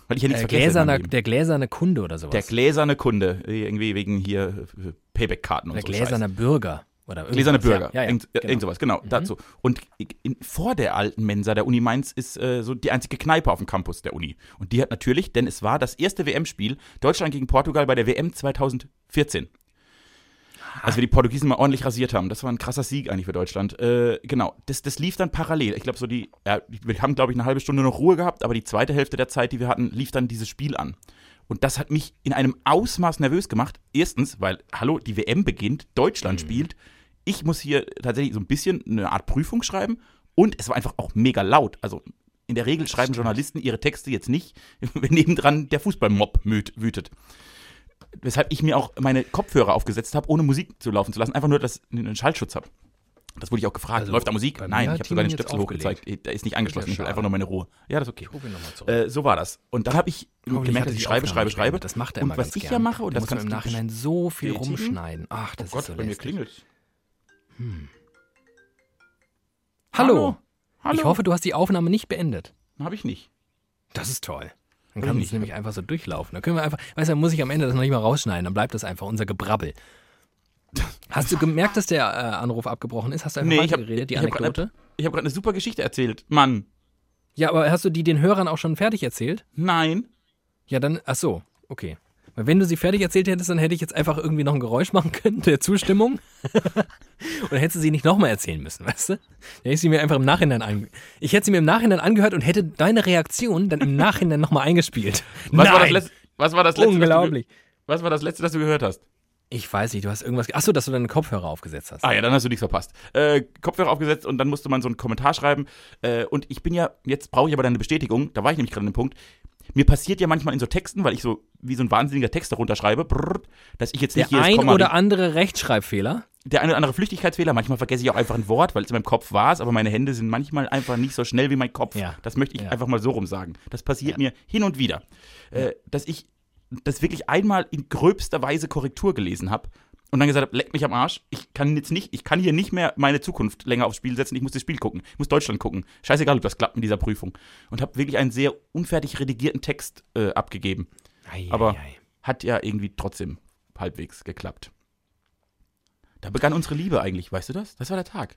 Weil ich ja nichts Äh, gläserne, der gläserne Kunde oder sowas. Der gläserne Kunde, irgendwie wegen hier äh, Payback-Karten und der so. gläserne Bürger. Oder Gläserne. Bürger, Ja, ja, irgend, äh, genau. irgend sowas, genau, dazu. Und in, vor der alten Mensa der Uni Mainz ist äh, so die einzige Kneipe auf dem Campus der Uni. Und die hat natürlich, denn es war das erste WM-Spiel Deutschland gegen Portugal bei der WM 2014. Als wir die Portugiesen mal ordentlich rasiert haben. Das war ein krasser Sieg eigentlich für Deutschland. Äh, genau, das, das lief dann parallel. Ich glaube, so die, ja, wir haben, glaube ich, eine halbe Stunde noch Ruhe gehabt, aber die zweite Hälfte der Zeit, die wir hatten, lief dann dieses Spiel an. Und das hat mich in einem Ausmaß nervös gemacht. Erstens, weil, hallo, die WM beginnt, Deutschland spielt. Ich muss hier tatsächlich so ein bisschen eine Art Prüfung schreiben. Und es war einfach auch mega laut. Also in der Regel schreiben Journalisten ihre Texte jetzt nicht, <laughs> wenn nebendran der Fußballmob wütet. Weshalb ich mir auch meine Kopfhörer aufgesetzt habe, ohne Musik zu laufen zu lassen. Einfach nur, dass ich einen Schallschutz habe. Das wurde ich auch gefragt. Also, Läuft da Musik? Nein, ich habe sogar den Stöpsel hochgezeigt. Der ist nicht angeschlossen. Ich will einfach nur meine Ruhe. Ja, das ist okay. Äh, so war das. Und dann habe ich Hoffentlich gemerkt, er dass ich schreibe, schreibe, schreibe. Das macht er und immer was ganz ich gern. ja mache, und Da das kannst im du Nachhinein so viel rumschneiden. Ach, das Oh ist Gott, so bei mir lästig. Klingelt. Hallo. Hallo. Ich hoffe, du hast die Aufnahme nicht beendet. Habe ich nicht. Das ist toll. Dann kann ich es nämlich einfach so durchlaufen. Dann können wir einfach, weißt du, dann muss ich am Ende das noch nicht mal rausschneiden, dann bleibt das einfach unser Gebrabbel. Hast du gemerkt, dass der äh, Anruf abgebrochen ist? Hast du einfach Nee, ich habe weitergeredet, die ich hab grad Anekdote? ich hab grad eine super Geschichte erzählt. Mann, Ja, aber hast du die den Hörern auch schon fertig erzählt? nein. Ja, dann, ach so, okay. Weil wenn du sie fertig erzählt hättest, dann hätte ich jetzt einfach irgendwie noch ein Geräusch machen können der Zustimmung. <laughs> Oder hättest du sie nicht nochmal erzählen müssen, weißt du? Dann hätte ich sie mir einfach im Nachhinein an. Ich hätte sie mir im Nachhinein angehört und hätte deine Reaktion dann im Nachhinein nochmal eingespielt. Was war das Nein! letzte? Was war das letzte? Unglaublich. Was war das letzte, das du gehört hast? Ich weiß nicht, du hast irgendwas. Achso, dass du deine Kopfhörer aufgesetzt hast. Ah ja, dann hast du nichts verpasst. Äh, Kopfhörer aufgesetzt und dann musste man so einen Kommentar schreiben. Äh, und ich bin ja, jetzt brauche ich aber deine Bestätigung, da war ich nämlich gerade an dem Punkt. Mir passiert ja manchmal in so Texten, weil ich so wie so ein wahnsinniger Text darunter schreibe, brrr, dass ich jetzt Der nicht jedes ein Komma oder andere Rechtschreibfehler. der eine oder andere Flüchtigkeitsfehler, manchmal vergesse ich auch einfach ein Wort, weil es in meinem Kopf war es, aber meine Hände sind manchmal einfach nicht so schnell wie mein Kopf. Ja. Das möchte ich Ja. einfach mal so rum sagen. Das passiert Ja. mir hin und wieder. Äh, dass ich das wirklich einmal in gröbster Weise Korrektur gelesen habe und dann gesagt habe, leck mich am Arsch, ich kann jetzt nicht, ich kann hier nicht mehr meine Zukunft länger aufs Spiel setzen, ich muss das Spiel gucken, ich muss Deutschland gucken. Scheißegal, ob das klappt mit dieser Prüfung. Und habe wirklich einen sehr unfertig redigierten Text äh, abgegeben. Ei, Aber- ei, ei. Hat ja irgendwie trotzdem halbwegs geklappt. Da begann unsere Liebe eigentlich, weißt du das? Das war der Tag.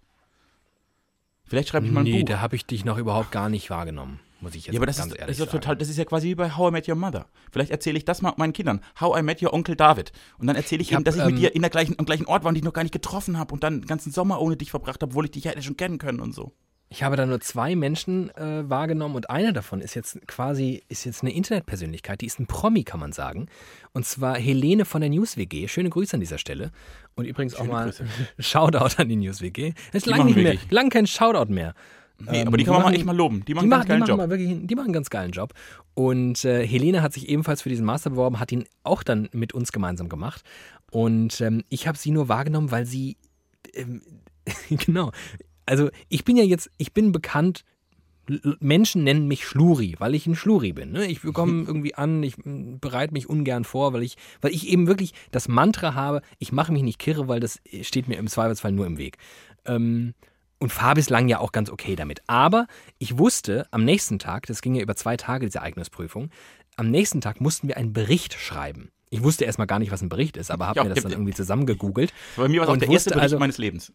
Vielleicht schreibe ich mal ein Nee, Buch. da habe ich dich noch überhaupt gar nicht wahrgenommen, muss ich jetzt ja, aber das ganz ist, das ehrlich ist ja sagen. total, das ist ja quasi wie bei How I Met Your Mother. Vielleicht erzähle ich das mal meinen Kindern. How I Met Your Onkel David. Und dann erzähle ich, Ich ihnen, hab, dass ich ähm, mit dir in der gleichen, am gleichen Ort war und dich noch gar nicht getroffen habe und dann den ganzen Sommer ohne dich verbracht habe, obwohl ich dich ja hätte schon kennen können und so. Ich habe da nur zwei Menschen äh, wahrgenommen und einer davon ist jetzt quasi ist jetzt eine Internetpersönlichkeit, die ist ein Promi, kann man sagen. Und zwar Helene von der News WG. Schöne Grüße an dieser Stelle. Und übrigens auch Schöne mal Grüße. <laughs> Shoutout an die News WG. Es ist Die lang machen nicht mehr, lang kein Shoutout mehr. Nee, Ähm, aber die kann man machen- mal echt mal loben. Die machen Die einen ganz die, geilen machen Job. wirklich, die machen einen ganz geilen Job. Und äh, Helene hat sich ebenfalls für diesen Master beworben, hat ihn auch dann mit uns gemeinsam gemacht. Und ähm, ich habe sie nur wahrgenommen, weil sie, ähm, <laughs> genau, also ich bin ja jetzt, ich bin bekannt, Menschen nennen mich Schluri, weil ich ein Schluri bin. Ne? Ich komme <laughs> irgendwie an, ich bereite mich ungern vor, weil ich, weil ich eben wirklich das Mantra habe, ich mache mich nicht kirre, weil das steht mir im Zweifelsfall nur im Weg. Ähm, und fahre bislang ja auch ganz okay damit. Aber ich wusste, am nächsten Tag, das ging ja über zwei Tage, diese Eignungsprüfung, am nächsten Tag mussten wir einen Bericht schreiben. Ich wusste erstmal gar nicht, was ein Bericht ist, aber habe Ja, mir das dann irgendwie zusammengegoogelt. Bei mir war es auch der erste Bericht also- meines Lebens.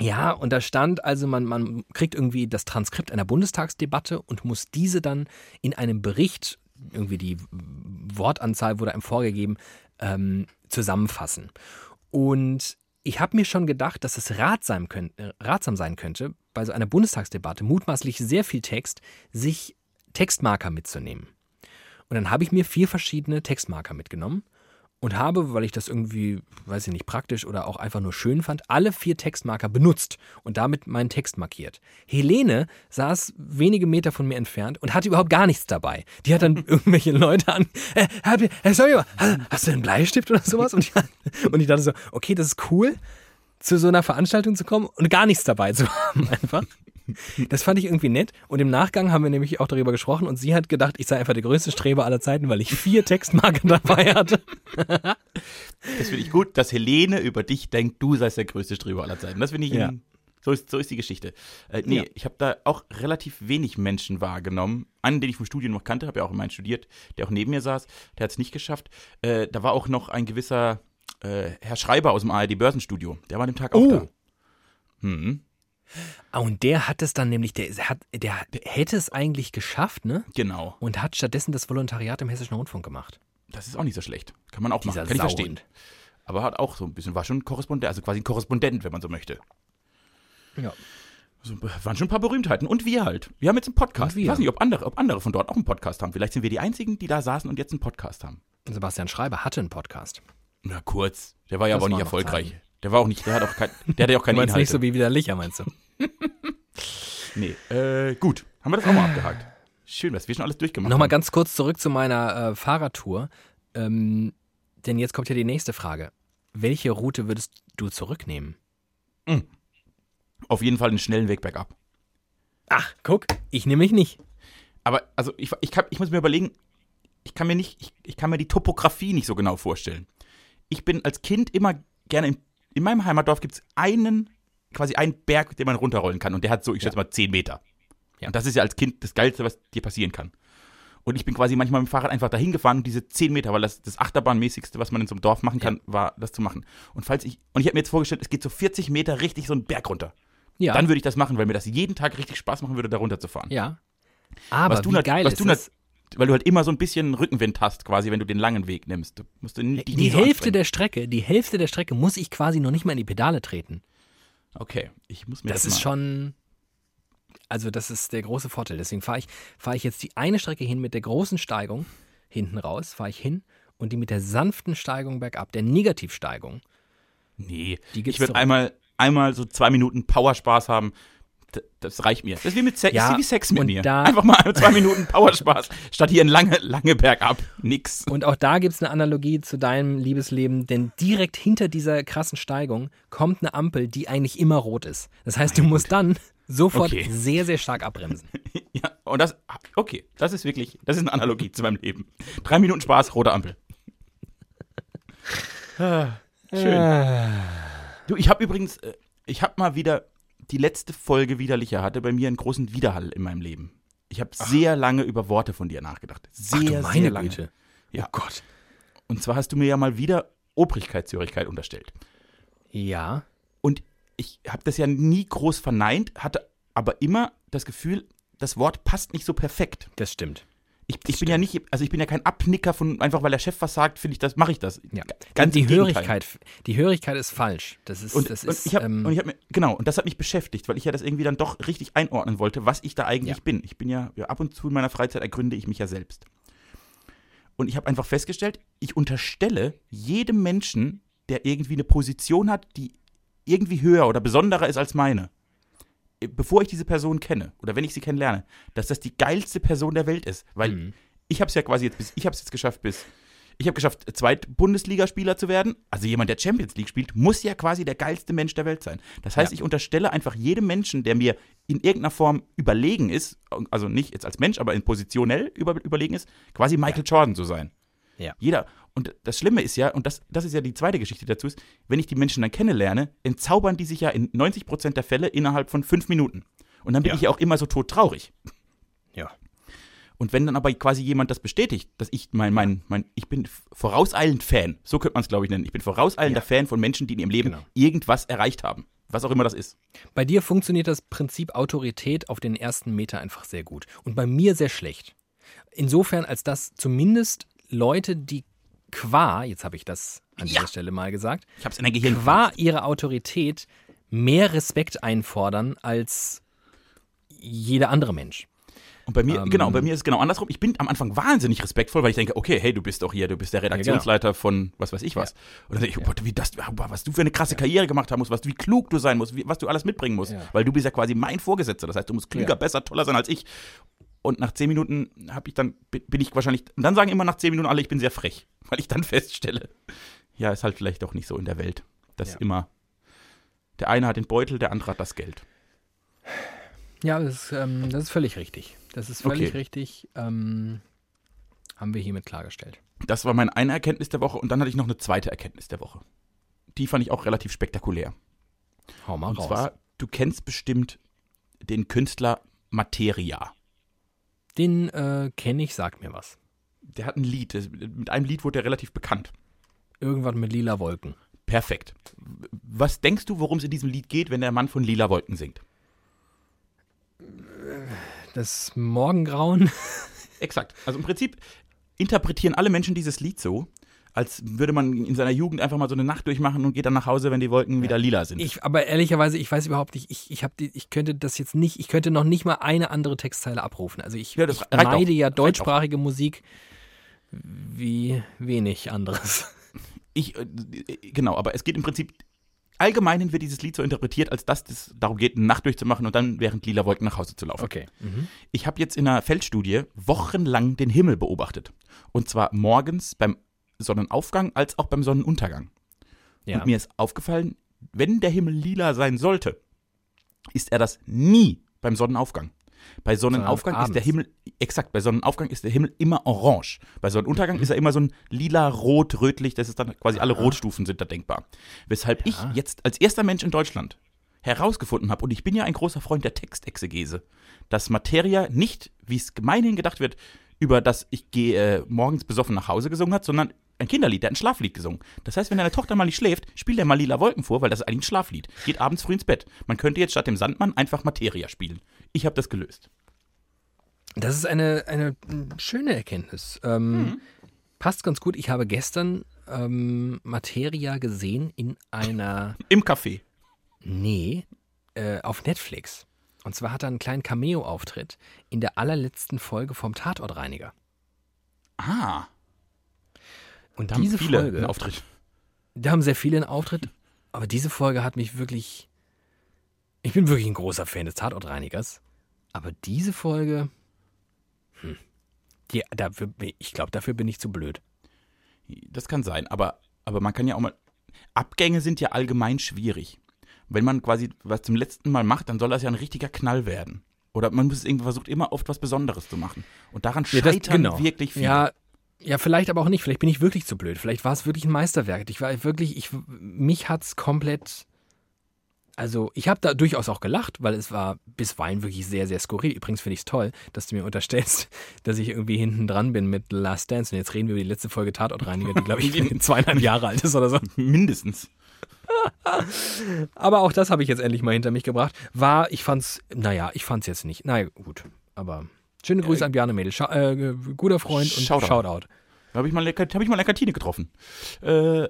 Ja, und da stand also, man, man kriegt irgendwie das Transkript einer Bundestagsdebatte und muss diese dann in einem Bericht, irgendwie die Wortanzahl wurde einem vorgegeben, ähm, zusammenfassen. Und ich habe mir schon gedacht, dass es ratsam, könnt, äh, ratsam sein könnte, bei so einer Bundestagsdebatte mutmaßlich sehr viel Text, sich Textmarker mitzunehmen. Und dann habe ich mir vier verschiedene Textmarker mitgenommen und habe, weil ich das irgendwie, weiß ich nicht, praktisch oder auch einfach nur schön fand, alle vier Textmarker benutzt und damit meinen Text markiert. Helene saß wenige Meter von mir entfernt und hatte überhaupt gar nichts dabei. Die hat dann <laughs> irgendwelche Leute an, äh, hab äh, sorry, mal, hast- hast du einen Bleistift oder sowas? Und ich, und ich dachte so, okay, das ist cool, zu so einer Veranstaltung zu kommen und gar nichts dabei <laughs> zu haben einfach. Das fand ich irgendwie nett. Und im Nachgang haben wir nämlich auch darüber gesprochen und sie hat gedacht, ich sei einfach der größte Streber aller Zeiten, weil ich vier Textmarker <laughs> dabei hatte. Das finde ich gut, dass Helene über dich denkt, du seist der größte Streber aller Zeiten. Das finde ich, Ja. so, ist, so ist die Geschichte. Äh, nee, Ja. ich habe da auch relativ wenig Menschen wahrgenommen. Einen, den ich vom Studium noch kannte, habe ja auch immerhin studiert, der auch neben mir saß, der hat es nicht geschafft. Äh, da war auch noch ein gewisser äh, Herr Schreiber aus dem ARD-Börsenstudio. Der war an dem Tag auch Oh. da. Hm, Ah, und der hat es dann nämlich, der, hat, der hätte es eigentlich geschafft, ne? genau. Und hat stattdessen das Volontariat im Hessischen Rundfunk gemacht. Das ist auch nicht so schlecht. Kann man auch Dieser machen. Kann ich verstehen. Sauhund. Aber hat auch so ein bisschen, war schon Korrespondent, also quasi ein Korrespondent, wenn man so möchte. Ja. So, waren schon ein paar Berühmtheiten. Und wir halt. Wir haben jetzt einen Podcast. Und wir. Ich weiß nicht, ob andere, ob andere von dort auch einen Podcast haben. Vielleicht sind wir die Einzigen, die da saßen und jetzt einen Podcast haben. Sebastian Schreiber hatte einen Podcast. Na kurz. Der war ja Das aber auch nicht erfolgreich. Zeiten. Der war auch nicht, der hat auch kein, der hat ja auch <laughs> Du keine meinst Inhalte. nicht so wie widerlicher, meinst du? <laughs> nee. Äh, gut. Haben wir das auch mal abgehakt. Schön, dass wir schon alles durchgemacht Nochmal haben. ganz kurz zurück zu meiner äh, Fahrradtour. Ähm, denn jetzt kommt ja die nächste Frage. Welche Route würdest du zurücknehmen? Auf jeden Fall einen schnellen Weg bergab. Ach, guck, ich nehme mich nicht. Aber also ich, ich, kann, ich muss mir überlegen, ich kann mir nicht, ich, ich kann mir die Topografie nicht so genau vorstellen. Ich bin als Kind immer gerne in, in meinem Heimatdorf gibt es einen, quasi einen Berg, den man runterrollen kann. Und der hat so, ich schätze mal, 10 Meter. Ja. Und das ist ja als Kind das Geilste, was dir passieren kann. Und ich bin quasi manchmal mit dem Fahrrad einfach dahin gefahren und diese 10 Meter, weil das das Achterbahnmäßigste, was man in so einem Dorf machen kann, war das zu machen. Und falls ich, und ich habe mir jetzt vorgestellt, es geht so 40 Meter richtig so einen Berg runter. Ja. Dann würde ich das machen, weil mir das jeden Tag richtig Spaß machen würde, da runterzufahren. ja. Aber Was du wie geil was ist du es? Weil du halt immer so ein bisschen Rückenwind hast, quasi, wenn du den langen Weg nimmst. Du musst Die nie so Hälfte der Strecke, die Hälfte der Strecke muss ich quasi noch nicht mal in die Pedale treten. Okay, ich muss mir Das das, ist mal. schon, also das ist der große Vorteil. Deswegen fahre ich, fahre ich jetzt die eine Strecke hin mit der großen Steigung hinten raus, fahre ich hin und die mit der sanften Steigung bergab, der Negativsteigung. Nee, Die ich würde einmal, einmal so zwei Minuten Powerspaß haben. Das reicht mir. Das ist wie, mit Se Ja, ist wie Sex mit mir. da- Einfach mal <laughs> zwei Minuten Powerspaß, statt hier ein lange, lange Bergab. Nix. Und auch da gibt es eine Analogie zu deinem Liebesleben, denn direkt hinter dieser krassen Steigung kommt eine Ampel, die eigentlich immer rot ist. Das heißt, du musst dann sofort Okay. sehr, sehr stark abbremsen. <laughs> Ja, und das, okay, das ist wirklich, das ist eine Analogie zu meinem Leben. Drei Minuten Spaß, rote Ampel. Ah, Schön. Du, ich habe übrigens, äh, ich habe mal wieder die letzte Folge Widerlicher hatte bei mir einen großen Widerhall in meinem Leben. Ich habe sehr lange über Worte von dir nachgedacht. Sehr, Ach du sehr meine lange. Güte. Ja. Oh Gott. Und zwar hast du mir ja mal wieder Obrigkeitshörigkeit unterstellt. Ja. Und ich habe das ja nie groß verneint, hatte aber immer das Gefühl, das Wort passt nicht so perfekt. Das stimmt. Ich, ich bin ja nicht, also ich bin ja kein Abnicker von, einfach weil der Chef was sagt, finde ich das, mache ich das. Ja. Ganz die. Hörigkeit, die Hörigkeit ist falsch. Das ist, Und, das und ist, ich habe ähm, und ich hab mir, genau, und das hat mich beschäftigt, weil ich ja das irgendwie dann doch richtig einordnen wollte, was ich da eigentlich Ja. bin. Ich bin ja, ja, ab und zu in meiner Freizeit ergründe ich mich ja selbst. Und ich habe einfach festgestellt, ich unterstelle jedem Menschen, der irgendwie eine Position hat, die irgendwie höher oder besonderer ist als meine, bevor ich diese Person kenne oder wenn ich sie kennenlerne, dass das die geilste Person der Welt ist. Weil Mhm. ich habe es ja quasi jetzt bis, ich habe es jetzt geschafft bis, ich habe geschafft, Zweit-Bundesligaspieler zu werden. Also jemand, der Champions League spielt, muss ja quasi der geilste Mensch der Welt sein. Das heißt, Ja. ich unterstelle einfach jedem Menschen, der mir in irgendeiner Form überlegen ist, also nicht jetzt als Mensch, aber in positionell über, überlegen ist, quasi Michael Jordan zu sein. Ja. Jeder. Und das Schlimme ist ja, und das, das ist ja die zweite Geschichte dazu, ist, wenn ich die Menschen dann kennenlerne, entzaubern die sich ja in 90% der Fälle innerhalb von fünf Minuten. Und dann bin Ja. ich ja auch immer so todtraurig. ja. Und wenn dann aber quasi jemand das bestätigt, dass ich mein, mein, mein, ich bin vorauseilend Fan, so könnte man es, glaube ich, nennen. Ich bin vorauseilender Ja. Fan von Menschen, die in ihrem Leben Genau. irgendwas erreicht haben. Was auch immer das ist. Bei dir funktioniert das Prinzip Autorität auf den ersten Meter einfach sehr gut. Und bei mir sehr schlecht. Insofern, als dass zumindest Leute, die qua, jetzt habe ich das an dieser Ja. Stelle mal gesagt, Ich habe es in der Gehirn. qua ihre Autorität mehr Respekt einfordern als jeder andere Mensch. Und bei mir, Ähm, genau, bei mir ist es genau andersrum. Ich bin am Anfang wahnsinnig respektvoll, weil ich denke, okay, hey, du bist doch hier, du bist der Redaktionsleiter von was weiß ich was. Und dann denke ich, oh Gott, wie das, was du für eine krasse Karriere gemacht haben musst, was, wie klug du sein musst, wie, was du alles mitbringen musst. Ja. Weil du bist ja quasi mein Vorgesetzter. Das heißt, du musst klüger, Ja. besser, toller sein als ich. Und nach zehn Minuten habe ich dann, bin ich wahrscheinlich, und dann sagen immer nach zehn Minuten alle, ich bin sehr frech, <laughs> weil ich dann feststelle, ja, ist halt vielleicht doch nicht so in der Welt. dass Ja. immer, der eine hat den Beutel, der andere hat das Geld. Ja, das ist, ähm, das ist völlig richtig. Das ist völlig Okay. richtig. Ähm, haben wir hiermit klargestellt. Das war meine eine Erkenntnis der Woche und dann hatte ich noch eine zweite Erkenntnis der Woche. Die fand ich auch relativ spektakulär. Hau mal und raus. zwar, du kennst bestimmt den Künstler Materia. Den äh, kenne ich, sag mir was. Der hat ein Lied, mit einem Lied wurde er relativ bekannt. Irgendwas mit lila Wolken. Perfekt. Was denkst du, worum es in diesem Lied geht, wenn der Mann von Lila Wolken singt? Das Morgengrauen. <laughs> Exakt. Also im Prinzip interpretieren alle Menschen dieses Lied so, als würde man in seiner Jugend einfach mal so eine Nacht durchmachen und geht dann nach Hause, wenn die Wolken wieder lila sind. Ich, aber ehrlicherweise, ich weiß überhaupt nicht, ich, ich, hab die, ich könnte das jetzt nicht, ich könnte noch nicht mal eine andere Textzeile abrufen. Also ich, Ja, das ich reicht auch. meide ja deutschsprachige Musik wie wenig anderes. Ich, äh, genau, aber es geht im Prinzip, allgemein wird dieses Lied so interpretiert, als dass es darum geht, eine Nacht durchzumachen und dann während lila Wolken nach Hause zu laufen. Okay. Mhm. Ich habe jetzt in einer Feldstudie wochenlang den Himmel beobachtet. Und zwar morgens beim Sonnenaufgang als auch beim Sonnenuntergang. Ja. Und mir ist aufgefallen, wenn der Himmel lila sein sollte, ist er das nie beim Sonnenaufgang. Bei Sonnenaufgang ist der. Himmel, exakt, bei Sonnenaufgang ist der Himmel immer orange. Bei Sonnenuntergang ist er immer so ein lila, rot, rötlich, das ist dann quasi alle Rotstufen sind da denkbar. Weshalb ich jetzt als erster Mensch in Deutschland herausgefunden habe, und ich bin ja ein großer Freund der Textexegese, dass Materia nicht, wie es gemeinhin gedacht wird, über das ich gehe äh, morgens besoffen nach Hause gesungen hat, sondern ein Kinderlied, der hat ein Schlaflied gesungen. Das heißt, wenn deine Tochter mal nicht schläft, spielt er mal Lila Wolken vor, weil das ist eigentlich ein Schlaflied. Geht abends früh ins Bett. Man könnte jetzt statt dem Sandmann einfach Materia spielen. Ich habe das gelöst. Das ist eine, eine schöne Erkenntnis. Ähm, Mhm. Passt ganz gut. Ich habe gestern ähm, Materia gesehen in einer, <laughs> Im Café. nee, äh, auf Netflix. Und zwar hat er einen kleinen Cameo-Auftritt in der allerletzten Folge vom Tatortreiniger. Ah, Und da haben diese viele Folge, einen Auftritt. da haben sehr viele einen Auftritt, aber diese Folge hat mich wirklich. Ich bin wirklich ein großer Fan des Tatortreinigers. Aber diese Folge. Hm, die, dafür, ich glaube, dafür bin ich zu blöd. Das kann sein, aber, aber man kann ja auch mal. Abgänge sind ja allgemein schwierig. Wenn man quasi was zum letzten Mal macht, dann soll das ja ein richtiger Knall werden. Oder man muss irgendwie versucht immer oft was Besonderes zu machen. Und daran Ja, das- scheitern genau. wirklich viele. Ja, ja, vielleicht aber auch nicht. Vielleicht bin ich wirklich zu blöd. Vielleicht war es wirklich ein Meisterwerk. Ich war wirklich, ich, mich hat's komplett. Also, ich habe da durchaus auch gelacht, weil es war bisweilen wirklich sehr, sehr skurril. Übrigens finde ich es toll, dass du mir unterstellst, <laughs> dass ich irgendwie hinten dran bin mit Last Dance. Und jetzt reden wir über die letzte Folge Tatortreiniger, die, glaube ich, <laughs> zweieinhalb Jahre alt ist oder so. Mindestens. Aber auch das habe ich jetzt endlich mal hinter mich gebracht. War, ich fand's, naja, ich fand's jetzt nicht. Na gut, aber schöne Grüße an Bjarne Mädel. Scha äh, guter Freund und Shoutout. Da habe ich, mal hab ich mal in der Kantine getroffen. Äh,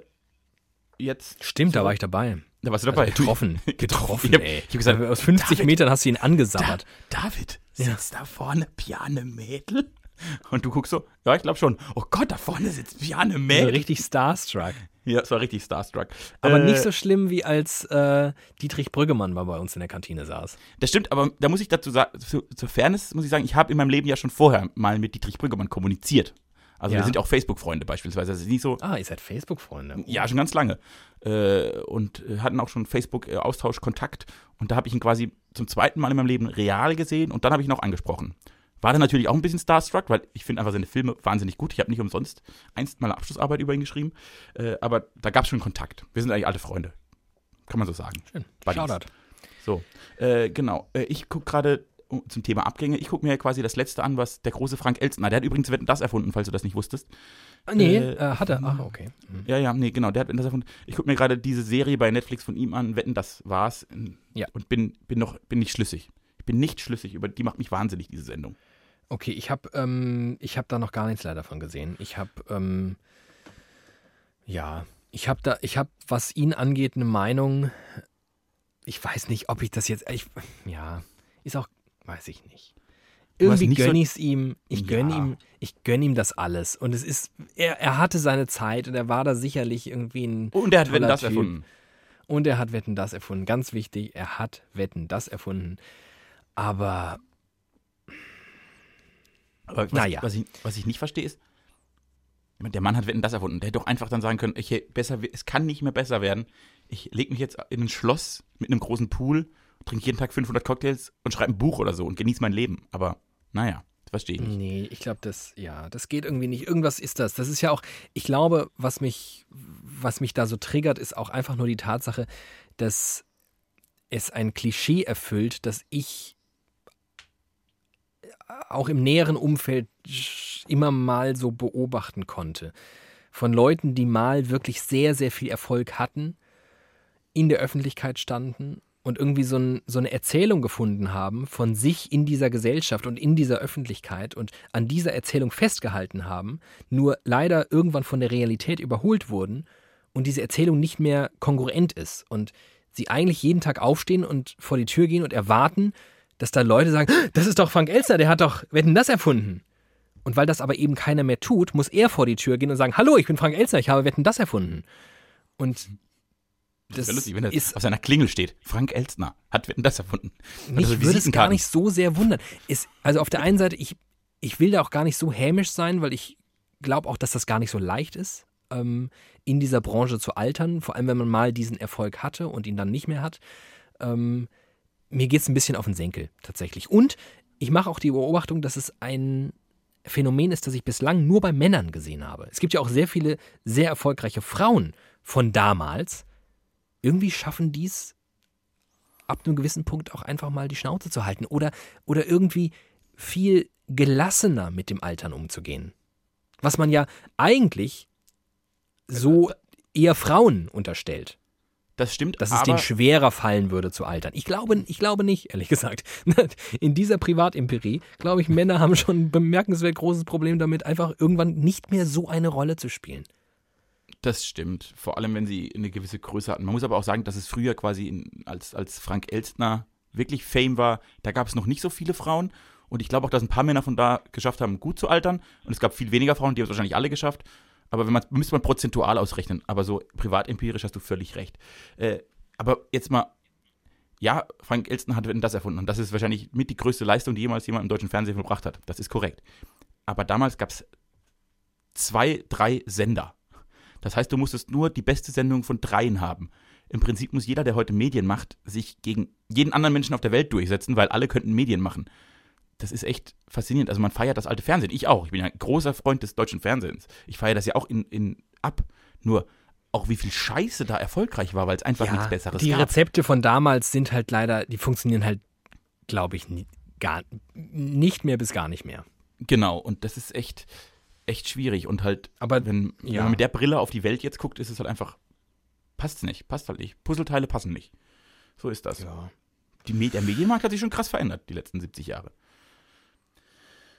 jetzt. Stimmt, da war ich dabei. Da warst du dabei. Also <laughs> getroffen. Getroffen, Ich hab- ey. ich hab gesagt, aus 50 David, Metern hast du ihn Da, angesabbert. David, sitzt da vorne Piane Mädel? Und du guckst so, ja, ich glaube schon. Oh Gott, da vorne sitzt Piane So Mädel. richtig starstruck. Ja, es war richtig starstruck. Aber Äh, nicht so schlimm, wie als äh, Dietrich Brüggemann mal bei uns in der Kantine saß. Das stimmt, aber da muss ich dazu sagen, zu, zur Fairness muss ich sagen, ich habe in meinem Leben ja schon vorher mal mit Dietrich Brüggemann kommuniziert. Also Ja. wir sind auch Facebook-Freunde beispielsweise. Das ist nicht so, Ah, ihr seid Facebook-Freunde. ja, schon ganz lange. Äh, und hatten auch schon Facebook-Austausch, Kontakt. Und da habe ich ihn quasi zum zweiten Mal in meinem Leben real gesehen und dann habe ich ihn auch angesprochen. War dann natürlich auch ein bisschen starstruck, weil ich finde einfach seine Filme wahnsinnig gut. Ich habe nicht umsonst einst meine Abschlussarbeit über ihn geschrieben. Äh, aber da gab es schon Kontakt. Wir sind eigentlich alte Freunde. Kann man so sagen. Schön. Buddies. Shoutout. So, äh, genau. Äh, ich gucke gerade zum Thema Abgänge, ich gucke mir ja quasi das letzte an, was der große Frank Elstner, der hat übrigens Wetten das erfunden, falls du das nicht wusstest. Ah, nee, Äh, äh, hat er. Ach, okay. Mhm. Ja, ja, nee, genau, der hat Wetten das erfunden. Ich gucke mir gerade diese Serie bei Netflix von ihm an, Wetten, das war's. Ja. Und bin, bin noch, bin nicht schlüssig. Ich bin nicht schlüssig, über die macht mich wahnsinnig, diese Sendung. Okay, ich habe ähm, ich hab da noch gar nichts leider von gesehen. Ich habe, ähm, ja, ich habe da, ich habe, was ihn angeht, eine Meinung. Ich weiß nicht, ob ich das jetzt, ich, ja, ist auch, weiß ich nicht. Irgendwie gönne ich es ihm, ich gönne Ja. ihm, ich gönne ihm das alles. Und es ist, er, er hatte seine Zeit und er war da sicherlich irgendwie ein Und der hat Wetten das Typ. erfunden. Und er hat Wetten das erfunden. Ganz wichtig, er hat Wetten das erfunden. Aber Aber was, Naja. was, ich, was ich nicht verstehe ist, der Mann hat Wetten das erfunden. Der hätte doch einfach dann sagen können, ich, besser, es kann nicht mehr besser werden. Ich lege mich jetzt in ein Schloss mit einem großen Pool, trinke jeden Tag 500 Cocktails und schreibe ein Buch oder so und genieße mein Leben. Aber naja, das verstehe ich nicht. Nee, ich glaube, das, ja, das geht irgendwie nicht. Irgendwas ist das. Das ist ja auch, ich glaube, was mich, was mich da so triggert, ist auch einfach nur die Tatsache, dass es ein Klischee erfüllt, das ich auch im näheren Umfeld immer mal so beobachten konnte. Von Leuten, die mal wirklich sehr, sehr viel Erfolg hatten, in der Öffentlichkeit standen und irgendwie so, ein, so eine Erzählung gefunden haben von sich in dieser Gesellschaft und in dieser Öffentlichkeit und an dieser Erzählung festgehalten haben, nur leider irgendwann von der Realität überholt wurden und diese Erzählung nicht mehr kongruent ist und sie eigentlich jeden Tag aufstehen und vor die Tür gehen und erwarten, dass da Leute sagen, das ist doch Frank Elster, der hat doch Wetten das erfunden. Und weil das aber eben keiner mehr tut, muss er vor die Tür gehen und sagen, hallo, ich bin Frank Elster, ich habe Wetten das erfunden. Und Das wäre lustig, wenn das ist auf seiner Klingel steht. Frank Elstner hat Wetten das erfunden. Mich so würde es gar nicht so sehr wundern. Es, also auf der einen Seite, ich, ich will da auch gar nicht so hämisch sein, weil ich glaube auch, dass das gar nicht so leicht ist, ähm, in dieser Branche zu altern. Vor allem, wenn man mal diesen Erfolg hatte und ihn dann nicht mehr hat. Ähm, mir geht es ein bisschen auf den Senkel tatsächlich. Und ich mache auch die Beobachtung, dass es ein Phänomen ist, das ich bislang nur bei Männern gesehen habe. Es gibt ja auch sehr viele sehr erfolgreiche Frauen von damals. Irgendwie schaffen dies ab einem gewissen Punkt auch einfach mal die Schnauze zu halten oder, oder irgendwie viel gelassener mit dem Altern umzugehen. Was man ja eigentlich so eher Frauen unterstellt, Das stimmt, dass es denen schwerer fallen würde zu altern. Ich glaube, ich glaube nicht, ehrlich gesagt. <laughs> In dieser Privatimperie, glaube ich, Männer haben schon ein bemerkenswert großes Problem damit, einfach irgendwann nicht mehr so eine Rolle zu spielen. Das stimmt. Vor allem, wenn sie eine gewisse Größe hatten. Man muss aber auch sagen, dass es früher quasi, in, als, als Frank Elstner wirklich Fame war, da gab es noch nicht so viele Frauen. Und ich glaube auch, dass ein paar Männer von da geschafft haben, gut zu altern. Und es gab viel weniger Frauen, die haben es wahrscheinlich alle geschafft. Aber wenn man, müsste man prozentual ausrechnen. Aber so privatempirisch hast du völlig recht. Äh, aber jetzt mal, ja, Frank Elstner hat das erfunden. Und das ist wahrscheinlich mit die größte Leistung, die jemals jemand im deutschen Fernsehen verbracht hat. Das ist korrekt. Aber damals gab es zwei, drei Sender. Das heißt, du musstest nur die beste Sendung von dreien haben. Im Prinzip muss jeder, der heute Medien macht, sich gegen jeden anderen Menschen auf der Welt durchsetzen, weil alle könnten Medien machen. Das ist echt faszinierend. Also man feiert das alte Fernsehen. Ich auch. Ich bin ja ein großer Freund des deutschen Fernsehens. Ich feiere das ja auch in, in ab. Nur auch wie viel Scheiße da erfolgreich war, weil es einfach nichts Besseres die gab. Rezepte von damals sind halt leider, die funktionieren halt, glaube ich, nie, gar, nicht mehr bis gar nicht mehr. Genau. Und das ist echt, echt schwierig. Und halt, Aber wenn, wenn ja. man mit der Brille auf die Welt jetzt guckt, ist es halt einfach, passt nicht. Passt halt nicht. Puzzleteile passen nicht. So ist das. ja, Die der Medienmarkt hat sich schon krass verändert, die letzten 70 Jahre.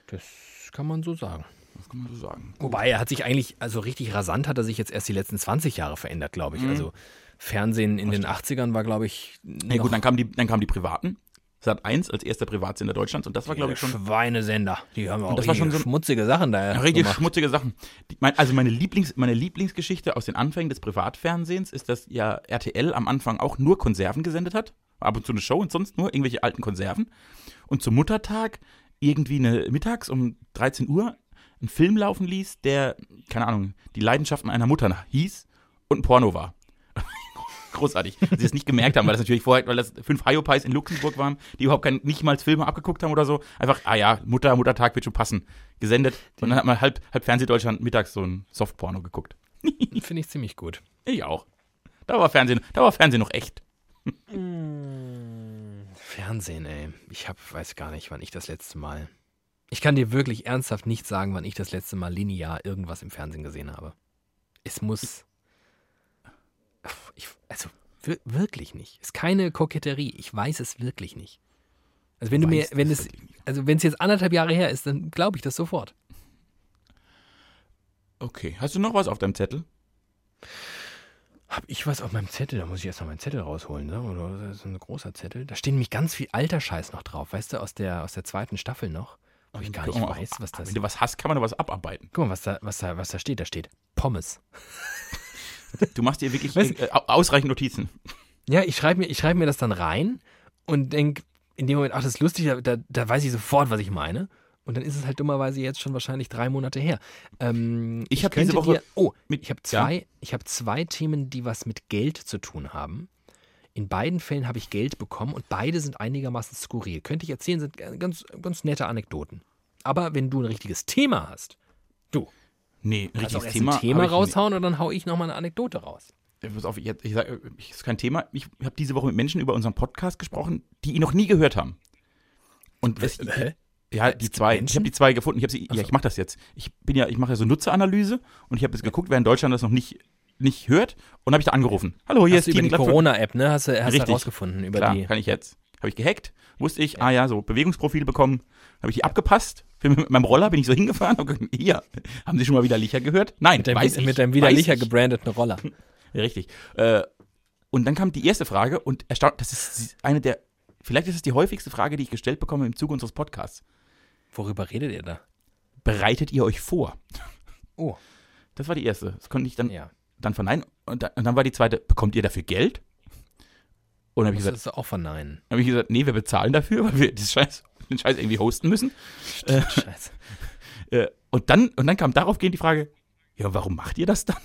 Das kann man so sagen. Das kann man so sagen. Wobei er hat sich eigentlich, also richtig rasant hat er sich jetzt erst die letzten 20 Jahre verändert, glaube ich. Mhm. Also Fernsehen in den 80ern war, glaube ich, Nee, gut, dann kamen die, dann kamen die Privaten. Sat 1 als erster Privatsender Deutschlands und das war, glaube ich, schon Schweinesender. Die haben auch das war schon so schmutzige Sachen da richtig gemacht. schmutzige Sachen. Die, mein, also meine, Lieblings, meine Lieblingsgeschichte aus den Anfängen des Privatfernsehens ist, dass ja RTL am Anfang auch nur Konserven gesendet hat. Ab und zu eine Show und sonst nur irgendwelche alten Konserven. Und zum Muttertag irgendwie eine mittags um 13 Uhr einen Film laufen ließ, der, keine Ahnung, die Leidenschaften einer Mutter hieß und ein Porno war. <laughs> Großartig. Dass sie es nicht gemerkt haben, weil das natürlich vorher, weil das fünf Hyopies in Luxemburg waren, die überhaupt kein, nicht mal Filme abgeguckt haben oder so. Einfach, ah ja, Mutter, Muttertag wird schon passen. Gesendet. Und dann hat man halb, halb Fernsehdeutschland mittags so ein Softporno geguckt. <laughs> Finde ich ziemlich gut. Ich auch. Da war Fernsehen, da war Fernsehen noch echt. Fernsehen, ey. Ich hab, weiß gar nicht, wann ich das letzte Mal. Ich kann dir wirklich ernsthaft nicht sagen, wann ich das letzte Mal linear irgendwas im Fernsehen gesehen habe. Es muss. Ich, also, wir- wirklich nicht. Ist keine Koketterie. Ich weiß es wirklich nicht. Also, wenn du mir, wenn es also, wenn es jetzt anderthalb Jahre her ist, dann glaube ich das sofort. Okay. Hast du noch was auf deinem Zettel? Hab ich was auf meinem Zettel? Da muss ich erst mal meinen Zettel rausholen, ne? Oder das ist ein großer Zettel. Da stehen nämlich ganz viel alter Scheiß noch drauf, weißt du, aus der, aus der zweiten Staffel noch. Wo ich gar Guck nicht mal, weiß, was das Wenn du was hast, kann man da was abarbeiten. Guck mal, was da, was da, was da steht. Da steht Pommes. <laughs> Du machst dir wirklich Weißt äh, au- ausreichend Notizen. Ja, ich schreibe mir, ich schreib mir das dann rein und denke in dem Moment, ach, das ist lustig, da, da, da weiß ich sofort, was ich meine. Und dann ist es halt dummerweise jetzt schon wahrscheinlich drei Monate her. Ähm, Ich hab diese Woche Dir, oh, mit- ich habe ja? zwei, ich habe zwei Themen, die was mit Geld zu tun haben. In beiden Fällen habe ich Geld bekommen und beide sind einigermaßen skurril. Könnte ich erzählen, sind ganz, ganz nette Anekdoten. Aber wenn du ein richtiges Thema hast, du, Nee, ein richtiges Thema. ein Thema hab raushauen und dann hau ich nochmal eine Anekdote raus. nicht. Pass auf, ich, ich sag, äh, ist kein Thema. Ich habe diese Woche mit Menschen über unseren Podcast gesprochen, die ihn noch nie gehört haben. Und es, Hä? Ja, die zwei. Ich Menschen? habe die zwei gefunden. Ich habe sie. Ach Ja, so. ich mache das jetzt. Ich bin ja, ich mache ja so Nutzeranalyse und ich habe jetzt geguckt, wer in Deutschland das noch nicht nicht hört und habe ich da angerufen. Hallo, hier Hast ist über die. Corona-App, ne? Hast du hast Richtig. herausgefunden über Klar, die. kann ich jetzt. Habe ich gehackt, wusste ich, ah ja, so Bewegungsprofile bekommen, habe ich die abgepasst. Bin mit meinem Roller bin ich so <laughs> hingefahren und gesagt, hier, haben Sie schon mal wieder Licher gehört? Nein, Mit deinem, weiß ich, mit deinem weiß widerlicher ich. gebrandeten Roller. <laughs> Richtig. Äh, und dann kam die erste Frage und erstaunt, das ist eine der, vielleicht ist es die häufigste Frage, die ich gestellt bekomme im Zuge unseres Podcasts. Worüber redet ihr da? Bereitet ihr euch vor? Oh, Das war die erste. Das konnte ich dann, ja. dann verneinen. Und, dann- und dann war die zweite, bekommt ihr dafür Geld? Und dann habe ich, Das gesagt, ist auch verneinen. hab ich gesagt, nee, wir bezahlen dafür, weil wir das Scheiß, <laughs> den Scheiß irgendwie hosten müssen. Scheiße. <laughs> Äh, und, dann, und dann kam daraufgehend die Frage, ja, warum macht ihr das dann?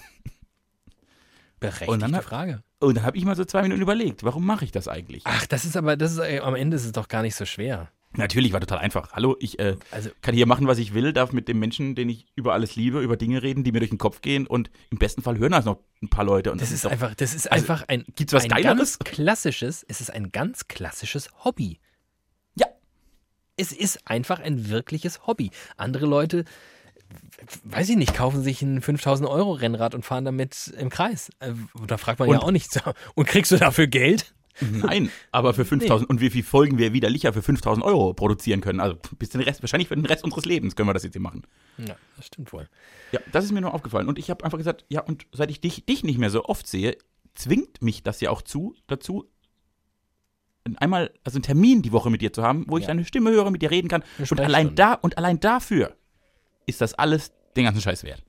Berechtigte Und dann Frage. Und dann habe ich mal so zwei Minuten überlegt, warum mache ich das eigentlich? Ach, das ist aber, das ist, äh, am Ende ist es doch gar nicht so schwer. Natürlich war total einfach. Hallo, ich äh, Also, kann hier machen, was ich will, darf mit dem Menschen, den ich über alles liebe, über Dinge reden, die mir durch den Kopf gehen und im besten Fall hören das noch ein paar Leute. Und das ist doch, einfach, das ist also, einfach ein, gibt's was ein Geileres? ganz klassisches, es ist ein ganz klassisches Hobby. Ja. Es ist einfach ein wirkliches Hobby. Andere Leute, weiß ich nicht, kaufen sich ein 5000 Euro Rennrad und fahren damit im Kreis. Äh, Da fragt man ja Und- auch nicht. so, <laughs> Und kriegst du dafür Geld? <laughs> Nein, aber für 5000 und wie viel Folgen wir widerlicher für 5000 Euro produzieren können. Also bis den Rest, wahrscheinlich für den Rest unseres Lebens können wir das jetzt hier machen. Ja, das stimmt wohl. Ja, das ist mir nur aufgefallen. Und ich habe einfach gesagt, ja, und seit ich dich, dich nicht mehr so oft sehe, zwingt mich das ja auch zu, dazu, einmal, also einen Termin die Woche mit dir zu haben, wo ich Ja. deine Stimme höre, mit dir reden kann. Und allein da, und allein dafür ist das alles den ganzen Scheiß wert.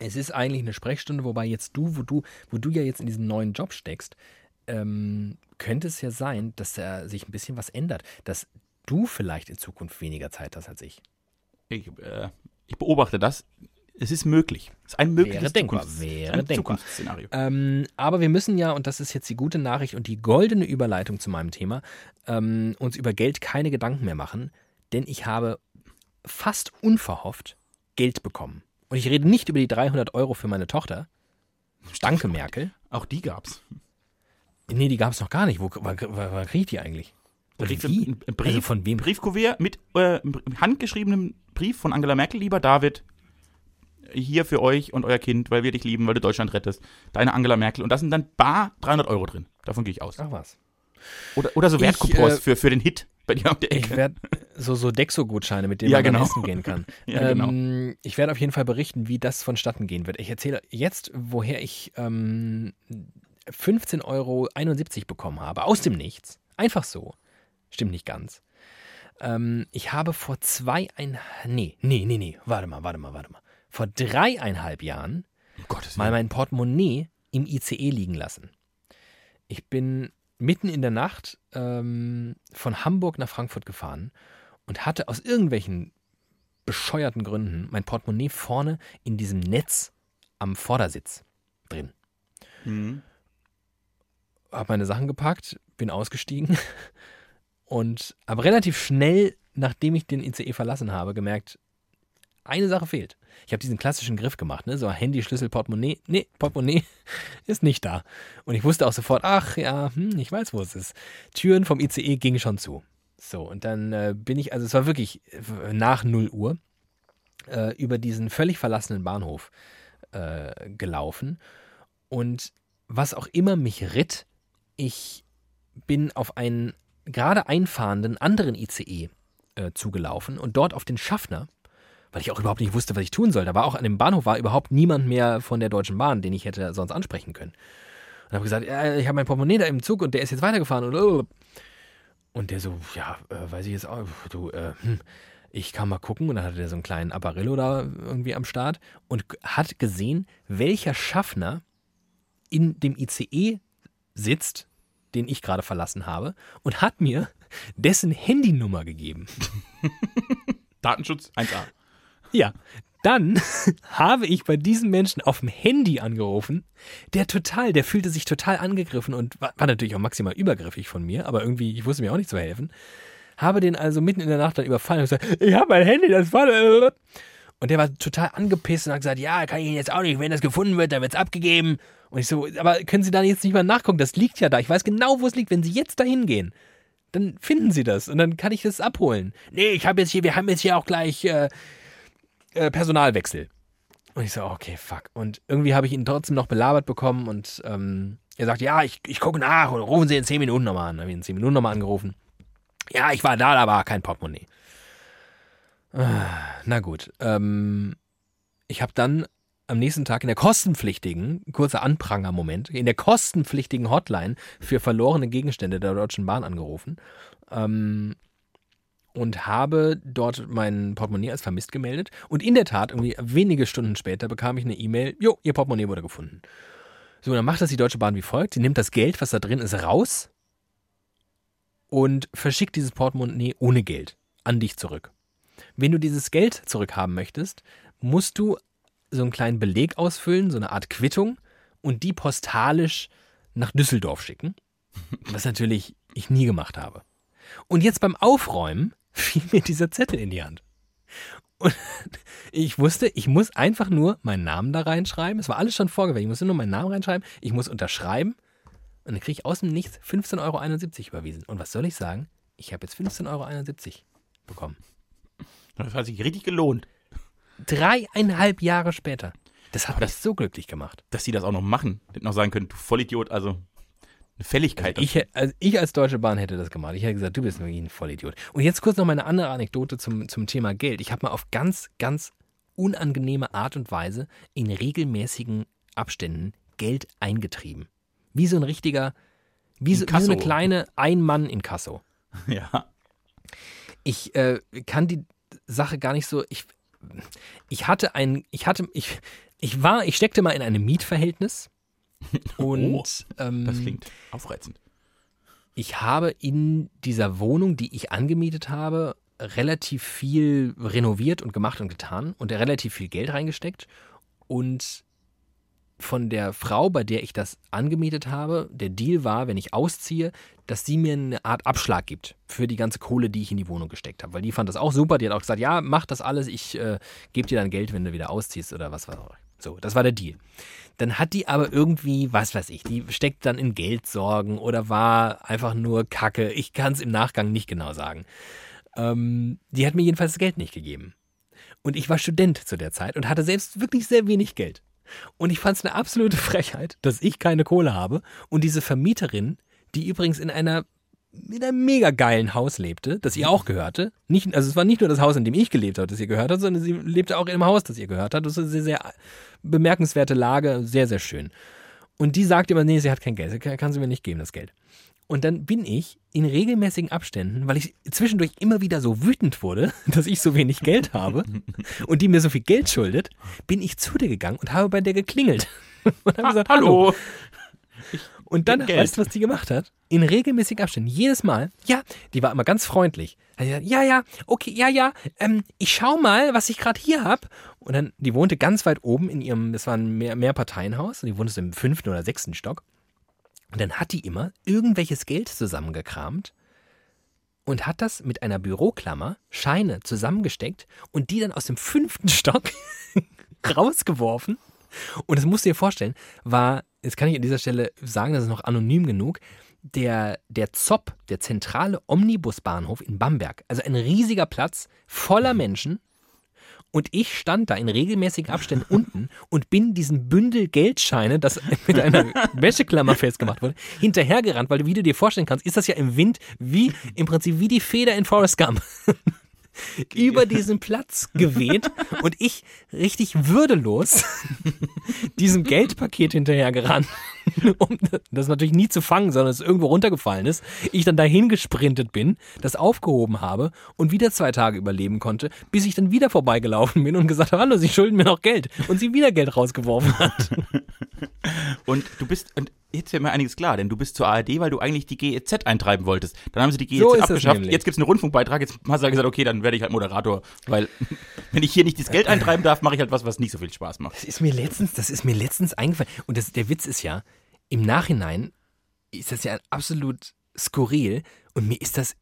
Es ist eigentlich eine Sprechstunde, wobei jetzt du, wo du, wo du ja jetzt in diesen neuen Job steckst, ähm, könnte es ja sein, dass da sich ein bisschen was ändert, dass du vielleicht in Zukunft weniger Zeit hast als ich. Ich, äh, ich beobachte das. Es ist möglich. Es ist ein mögliches Wäre denkbar, Zukunfts- wäre ein denkbar. Zukunftsszenario. Ähm, aber wir müssen ja, und das ist jetzt die gute Nachricht und die goldene Überleitung zu meinem Thema, ähm, uns über Geld keine Gedanken mehr machen, denn ich habe fast unverhofft Geld bekommen. Und ich rede nicht über die 300 Euro für meine Tochter. Danke, Merkel. Auch die gab's. Nee, die gab es noch gar nicht. Wo, wann, wann, wann krieg ich die eigentlich? Du wie? einen Brief, Also von wem? Briefkuvert mit äh, einem handgeschriebenem Brief von Angela Merkel, lieber David, hier für euch und euer Kind, weil wir dich lieben, weil du Deutschland rettest. Deine Angela Merkel. Und da sind dann bar 300 Euro drin. Davon gehe ich aus. Ach was. Oder, oder so Wertcoupons äh, für, für den Hit bei dir um Ich Ecke. werde so, so Dexo-Gutscheine, mit denen Ja, man genau. essen gehen kann. <laughs> Ja, genau. ähm, ich werde auf jeden Fall berichten, wie das vonstatten gehen wird. Ich erzähle jetzt, woher ich ähm, 15,71 Euro bekommen habe. Aus dem Nichts. Einfach so. Stimmt nicht ganz. Ähm, ich habe vor zweieinhalb. Nee, nee, nee, nee. Warte mal, warte mal, warte mal. Vor dreieinhalb Jahren Um Gottes mal mein Portemonnaie im ICE liegen lassen. Ich bin mitten in der Nacht ähm, von Hamburg nach Frankfurt gefahren und hatte aus irgendwelchen bescheuerten Gründen mein Portemonnaie vorne in diesem Netz am Vordersitz drin. Mhm. Habe meine Sachen gepackt, bin ausgestiegen <laughs> und aber relativ schnell, nachdem ich den ICE verlassen habe, gemerkt, eine Sache fehlt. Ich habe diesen klassischen Griff gemacht, ne? So Handy, Schlüssel, Portemonnaie. Nee, Portemonnaie <laughs> ist nicht da. Und ich wusste auch sofort, ach ja, hm, ich weiß, wo es ist. Türen vom ICE gingen schon zu. So, und dann äh, bin ich, also es war wirklich äh, nach 0 Uhr, äh, über diesen völlig verlassenen Bahnhof äh, gelaufen. Und was auch immer mich ritt, ich bin auf einen gerade einfahrenden anderen ICE äh, zugelaufen und dort auf den Schaffner, weil ich auch überhaupt nicht wusste, was ich tun soll. Da war auch an dem Bahnhof war überhaupt niemand mehr von der Deutschen Bahn, den ich hätte sonst ansprechen können. Und habe gesagt, ja, ich habe mein Portemonnaie da im Zug und der ist jetzt weitergefahren und oh. und der so, ja, äh, weiß ich jetzt auch, du, äh, hm, ich kann mal gucken und dann hatte der so einen kleinen Apparillo da irgendwie am Start und hat gesehen, welcher Schaffner in dem ICE sitzt, den ich gerade verlassen habe, und hat mir dessen Handynummer gegeben. <laughs> Datenschutz 1a. Ja, dann <laughs> habe ich bei diesem Menschen auf dem Handy angerufen. Der total, der fühlte sich total angegriffen und war, war, natürlich auch maximal übergriffig von mir, aber irgendwie, ich wusste mir auch nicht zu helfen. Habe den also mitten in der Nacht dann überfallen und gesagt, ich habe mein Handy, das war. Und der war total angepisst und hat gesagt, ja, kann ich Ihnen jetzt auch nicht, wenn das gefunden wird, dann wird es abgegeben. Und ich so, aber können Sie da jetzt nicht mal nachgucken? Das liegt ja da. Ich weiß genau, wo es liegt. Wenn Sie jetzt dahin gehen, dann finden Sie das und dann kann ich das abholen. Nee, ich habe jetzt hier, wir haben jetzt hier auch gleich äh, äh, Personalwechsel. Und ich so, okay, fuck. Und irgendwie habe ich ihn trotzdem noch belabert bekommen und ähm, er sagt, ja, ich, ich gucke nach und rufen Sie in 10 Minuten nochmal an. Habe ich in 10 Minuten nochmal angerufen. Ja, ich war da, da war kein Portemonnaie. Ah, na gut. Ähm, ich habe dann am nächsten Tag in der kostenpflichtigen, kurzer Anpranger-Moment, in der kostenpflichtigen Hotline für verlorene Gegenstände der Deutschen Bahn angerufen ähm, und habe dort mein Portemonnaie als vermisst gemeldet. Und in der Tat, irgendwie wenige Stunden später bekam ich eine E-Mail, jo, Ihr Portemonnaie wurde gefunden. So, dann macht das die Deutsche Bahn wie folgt. Sie nimmt das Geld, was da drin ist, raus und verschickt dieses Portemonnaie ohne Geld an dich zurück. Wenn du dieses Geld zurückhaben möchtest, musst du so einen kleinen Beleg ausfüllen, so eine Art Quittung und die postalisch nach Düsseldorf schicken. Was natürlich ich nie gemacht habe. Und jetzt beim Aufräumen fiel mir dieser Zettel in die Hand. Und ich wusste, ich muss einfach nur meinen Namen da reinschreiben. Es war alles schon vorgewählt. Ich musste nur meinen Namen reinschreiben. Ich muss unterschreiben. Und dann kriege ich aus dem Nichts 15,71 Euro überwiesen. Und was soll ich sagen? Ich habe jetzt 15,71 Euro bekommen. Das hat sich richtig gelohnt. Dreieinhalb Jahre später. Das hat mich so glücklich gemacht. Dass sie das auch noch machen. Hätten noch sagen können, du Vollidiot, also eine Fälligkeit. Also ich, also ich, als Deutsche Bahn hätte das gemacht. Ich hätte gesagt, du bist wirklich ein Vollidiot. Und jetzt kurz noch meine andere Anekdote zum, zum Thema Geld. Ich habe mal auf ganz, ganz unangenehme Art und Weise in regelmäßigen Abständen Geld eingetrieben. Wie so ein richtiger, wie so, wie so eine kleine Ein-Mann in Kasso. <laughs> Ja. Ich äh, kann die Sache gar nicht so. Ich, ich hatte ein, ich hatte, ich, ich war, ich steckte mal in einem Mietverhältnis und oh, ähm, das klingt aufreizend. Ich habe in dieser Wohnung, die ich angemietet habe, relativ viel renoviert und gemacht und getan und relativ viel Geld reingesteckt und von der Frau, bei der ich das angemietet habe, der Deal war, wenn ich ausziehe, dass sie mir eine Art Abschlag gibt für die ganze Kohle, die ich in die Wohnung gesteckt habe. Weil die fand das auch super. Die hat auch gesagt, ja, mach das alles, ich äh, gebe dir dann Geld, wenn du wieder ausziehst oder was war. So, das war der Deal. Dann hat die aber irgendwie, was weiß ich, die steckt dann in Geldsorgen oder war einfach nur Kacke. Ich kann es im Nachgang nicht genau sagen. Ähm, die hat mir jedenfalls das Geld nicht gegeben. Und ich war Student zu der Zeit und hatte selbst wirklich sehr wenig Geld. Und ich fand es eine absolute <laughs> Frechheit, dass ich keine Kohle habe und diese Vermieterin, die übrigens in einer in einem mega geilen Haus lebte, das ihr auch gehörte. Nicht, also es war nicht nur das Haus, in dem ich gelebt habe, das ihr gehört hat, sondern sie lebte auch in einem Haus, das ihr gehört hat. Das ist eine sehr, sehr bemerkenswerte Lage, sehr, sehr schön. Und die sagt immer, nee, sie hat kein Geld, kann sie mir nicht geben, das Geld. Und dann bin ich in regelmäßigen Abständen, weil ich zwischendurch immer wieder so wütend wurde, <laughs> dass ich so wenig Geld habe <laughs> und die mir so viel Geld schuldet, bin ich zu der gegangen und habe bei der geklingelt. <laughs> Und habe gesagt, hallo. Und dann, weißt du, was die gemacht hat? In regelmäßigen Abständen, jedes Mal, ja, die war immer ganz freundlich. Ja, ja, okay, ja, ja, ähm, ich schau mal, was ich gerade hier hab. Und dann, die wohnte ganz weit oben in ihrem, das war ein Mehr Mehrparteienhaus, und die wohnte so im fünften oder sechsten Stock. Und dann hat die immer irgendwelches Geld zusammengekramt und hat das mit einer Büroklammer, Scheine zusammengesteckt und die dann aus dem fünften Stock <laughs> rausgeworfen. Und das musst du dir vorstellen, war, jetzt kann ich an dieser Stelle sagen, das ist noch anonym genug, der, der ZOP, der zentrale Omnibusbahnhof in Bamberg. Also ein riesiger Platz voller Menschen. Und ich stand da in regelmäßigen Abständen <laughs> unten und bin diesen Bündel Geldscheine, das <laughs> mit einer Wäscheklammer festgemacht wurde, hinterhergerannt, weil du, wie du dir vorstellen kannst, ist das ja im Wind wie im Prinzip wie die Feder in Forrest Gump. <laughs> über diesen Platz geweht und ich richtig würdelos <laughs> diesem Geldpaket hinterhergerannt, <laughs> um das natürlich nie zu fangen, sondern es irgendwo runtergefallen ist. Ich dann dahin gesprintet bin, das aufgehoben habe und wieder zwei Tage überleben konnte, bis ich dann wieder vorbeigelaufen bin und gesagt habe, hallo, Sie schulden mir noch Geld und sie wieder Geld rausgeworfen hat. Und du bist, und jetzt wird mir einiges klar, denn du bist zur ARD, weil du eigentlich die GEZ eintreiben wolltest. Dann haben sie die GEZ So abgeschafft. Jetzt gibt es einen Rundfunkbeitrag. Jetzt hast du gesagt, okay, dann werde ich halt Moderator. Weil, <laughs> wenn ich hier nicht das Geld eintreiben darf, mache ich halt was, was nicht so viel Spaß macht. Das ist mir letztens, das ist mir letztens eingefallen. Und das, der Witz ist ja, im Nachhinein ist das ja absolut skurril. Und mir ist das,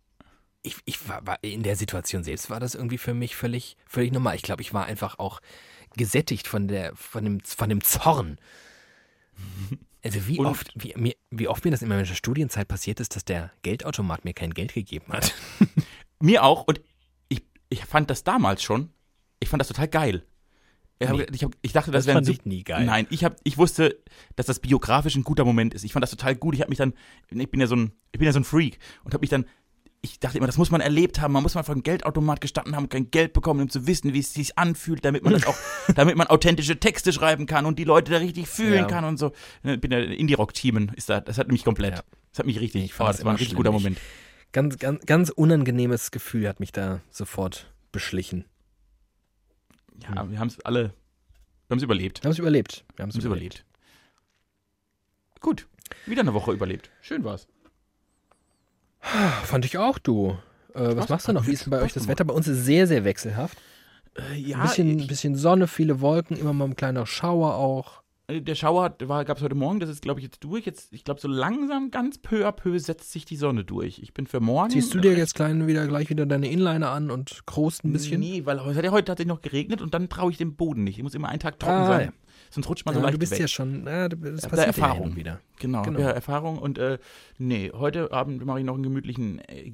ich, ich war, war in der Situation selbst war das irgendwie für mich völlig, völlig normal. Ich glaube, ich war einfach auch gesättigt von der, von dem, von dem Zorn. <laughs> Also wie Und- oft, wie, mir, wie oft mir das in meiner Studienzeit passiert ist, dass der Geldautomat mir kein Geld gegeben hat. <laughs> Mir auch. Und ich, ich fand das damals schon, ich fand das total geil. Ich, hab, Nee. ich, hab, ich dachte, das, Das wäre ich nie geil. Nein, ich, hab, ich wusste, dass das biografisch ein guter Moment ist. Ich fand das total gut. Ich habe mich dann, ich bin ja so ein, ich bin ja so ein Freak und habe mich dann, ich dachte immer, das muss man erlebt haben. Man muss mal vor einem Geldautomat gestanden haben und kein Geld bekommen, um zu wissen, wie es sich anfühlt, damit man das auch, <laughs> damit man authentische Texte schreiben kann und die Leute da richtig fühlen Ja. kann und so. Ich bin ja Indie-Rock-Teamen, ist da, das hat mich komplett, Ja. das hat mich richtig, Ich fand oh, das das war ein richtig guter. Moment. Ganz, ganz, ganz unangenehmes Gefühl hat mich da sofort beschlichen. Ja, wir haben es alle, wir haben es überlebt. Wir haben es überlebt. Wir haben Wir haben es überlebt. Gut, wieder eine Woche überlebt. Schön war's. Fand ich auch, du. Äh, was machst du noch? Wie ist denn bei euch das gemacht. Wetter? Bei uns ist sehr, sehr wechselhaft. Äh, Ein ja, bisschen, ich, bisschen Sonne, viele Wolken, immer mal ein kleiner Schauer auch. äh, der Schauer gab es heute Morgen, das ist, glaube ich, jetzt durch. Jetzt, ich glaube, so langsam, ganz peu à peu setzt sich die Sonne durch. Ich bin für morgen. Ziehst du dir jetzt klein wieder, gleich wieder deine Inliner an und krost ein bisschen? Nee, weil es hat ja heute tatsächlich noch geregnet und dann traue ich dem Boden nicht. Ich muss immer einen Tag trocken Ah, sein. ja. Sonst rutscht man so Ja, leicht du bist weg. ja schon, ja, das passiert ja Erfahrung. und wieder. Genau, Genau. ja, Erfahrung und äh, nee, heute Abend mache ich noch einen gemütlichen äh,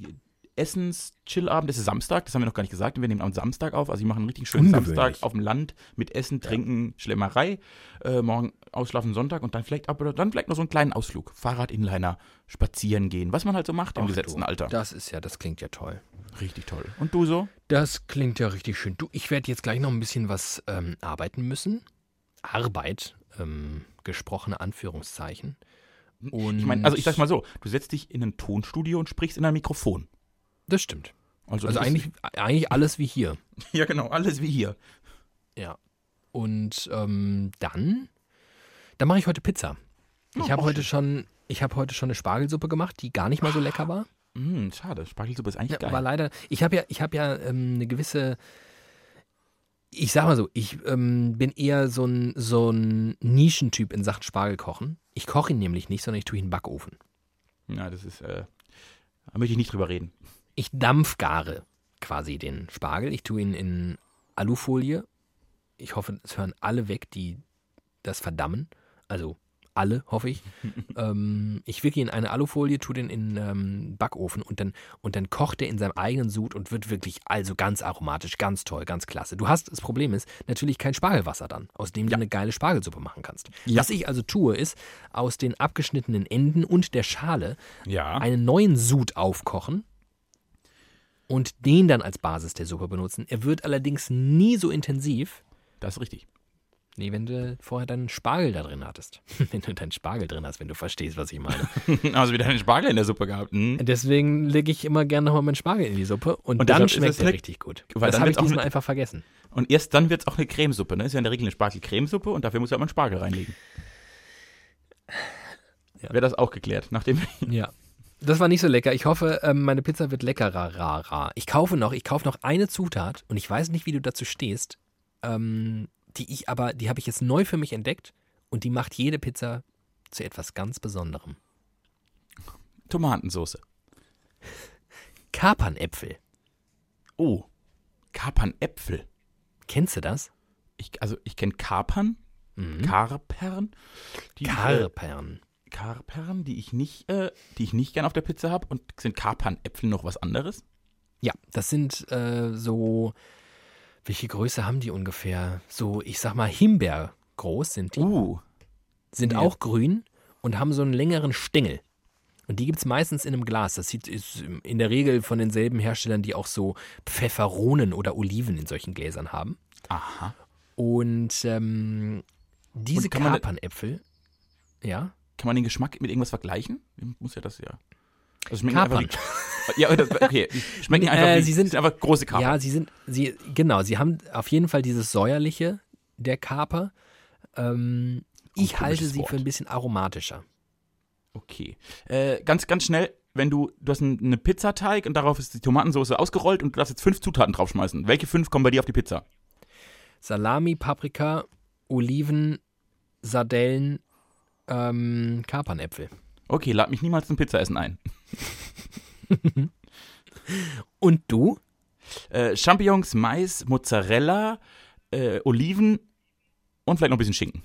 Essens-Chill-Abend. Das ist Samstag, das haben wir noch gar nicht gesagt. Wir nehmen am Samstag auf. Also ich mache einen richtig schönen. Samstag auf dem Land mit Essen, Trinken, Schlemmerei. Äh, morgen ausschlafen Sonntag und dann vielleicht ab oder dann vielleicht noch so einen kleinen Ausflug. Fahrrad, Inliner, spazieren gehen, was man halt so macht im Ach gesetzten du, Alter. Das ist ja, das klingt ja toll. Richtig toll. Und du so? Das klingt ja richtig schön. Du, ich werde jetzt gleich noch ein bisschen was ähm, arbeiten müssen. Arbeit, ähm, gesprochene Anführungszeichen. Und Ich meine, also ich sag's mal so, du setzt dich in ein Tonstudio und sprichst in ein Mikrofon. Das stimmt. Also, Also eigentlich, eigentlich alles wie hier. <laughs> Ja, genau, alles wie hier. Ja. Und ähm, dann, dann mache ich heute Pizza. Ich Oh, habe auch heute schon, ich habe heute schon eine Spargelsuppe gemacht, die gar nicht mal so lecker war. Hm, schade, Spargelsuppe ist eigentlich Ja, geil. war leider. Ich habe ja, ich habe ja ähm, eine gewisse. Ich sag mal so, ich ähm, bin eher so ein, so ein Nischentyp in Sachen Spargelkochen. Ich koche ihn nämlich nicht, sondern ich tue ihn in den Backofen. Ja, das ist, äh, da möchte ich nicht drüber reden. Ich dampfgare quasi den Spargel. Ich tue ihn in Alufolie. Ich hoffe, es hören alle weg, die das verdammen. Also alle, hoffe ich. <laughs> ähm, ich wicke ihn in eine Alufolie, tue den in ähm, Backofen und dann, und dann kocht er in seinem eigenen Sud und wird wirklich also ganz aromatisch, ganz toll, ganz klasse. Du hast, das Problem ist, natürlich kein Spargelwasser dann, aus dem du eine geile Spargelsuppe machen kannst. Ja. Was ich also tue, ist, aus den abgeschnittenen Enden und der Schale Ja. einen neuen Sud aufkochen und den dann als Basis der Suppe benutzen. Er wird allerdings nie so intensiv, Das ist richtig. Nee, wenn du vorher deinen Spargel da drin hattest. <laughs> wenn du deinen Spargel drin hast, wenn du verstehst, was ich meine. <laughs> also wieder einen Spargel in der Suppe gehabt. Hm? Deswegen lege ich immer gerne nochmal meinen Spargel in die Suppe und, Und dann schmeckt er richtig gut. weil das dann habe ich diesmal einfach vergessen. Und erst dann wird es auch eine Cremesuppe, ne? Ist ja in der Regel eine Spargel-Cremesuppe und dafür muss ja immer einen Spargel reinlegen. Ja. Wäre das auch geklärt, nachdem. Ja. Das war nicht so lecker. Ich hoffe, ähm, meine Pizza wird leckerer. Ra, ra. Ich kaufe noch, ich kaufe noch eine Zutat und ich weiß nicht, wie du dazu stehst. Ähm, die ich aber, die habe ich jetzt neu für mich entdeckt und die macht jede Pizza zu etwas ganz Besonderem. Tomatensoße. Kapernäpfel. Oh, Kapernäpfel. Kennst du das? Ich, also ich kenne Kapern, Karpern, die, äh, Karpern. Karpern, die ich nicht, äh, die ich nicht gern auf der Pizza habe. Und sind Kapernäpfel noch was anderes? Ja, das sind äh, so. Welche Größe haben die ungefähr? So, ich sag mal, Himbeer groß sind die. Uh, sind ja. auch grün und haben so einen längeren Stängel. Und die gibt es meistens in einem Glas. Das sieht ist in der Regel von denselben Herstellern, die auch so Pfefferonen oder Oliven in solchen Gläsern haben. aha. Und ähm, diese Und Kapernäpfel, ja, Kann man den Geschmack mit irgendwas vergleichen? Muss ja das ja. Also schmecken Kapern. einfach wie, ja, das, okay. Schmecken einfach Äh, wie, sie sind- einfach große Kapern. ja, sie sind, sie, genau, sie haben auf jeden Fall dieses säuerliche der Kaper. Ähm, ich halte sie Wort. für ein bisschen aromatischer. Okay. Äh, ganz, ganz schnell, wenn du, du hast einen eine Pizzateig und darauf ist die Tomatensauce ausgerollt und du darfst jetzt fünf Zutaten draufschmeißen. Welche fünf kommen bei dir auf die Pizza? Salami, Paprika, Oliven, Sardellen, ähm, Kapernäpfel. Okay, lad mich niemals zum Pizzaessen ein. <laughs> Und du? Äh, Champignons, Mais, Mozzarella, äh, Oliven und vielleicht noch ein bisschen Schinken.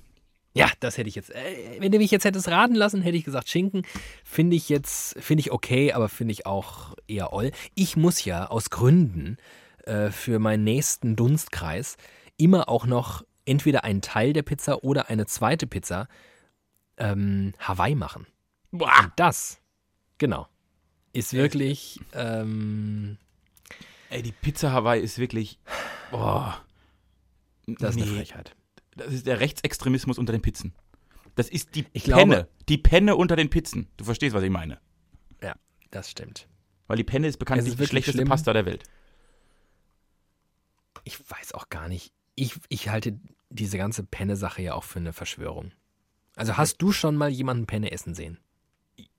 Ja, das hätte ich jetzt. Äh, wenn du mich jetzt hättest raten lassen, hätte ich gesagt Schinken. Finde ich jetzt, finde ich okay, aber finde ich auch eher oll. Ich muss ja aus Gründen äh, für meinen nächsten Dunstkreis immer auch noch entweder einen Teil der Pizza oder eine zweite Pizza ähm, Hawaii machen. Boah. Und das, genau, ist wirklich. Ähm, Ey, die Pizza Hawaii ist wirklich. Boah. das ist eine Nee, Frechheit. Das ist der Rechtsextremismus unter den Pizzen. Das ist die Ich Penne. glaube- die Penne unter den Pizzen. Du verstehst, was ich meine. Ja, das stimmt. Weil die Penne ist bekanntlich die schlechteste schlimm. Pasta der Welt. Ich weiß auch gar nicht. Ich, ich halte diese ganze Penne-Sache ja auch für eine Verschwörung. Also hast du schon mal jemanden Penne essen sehen?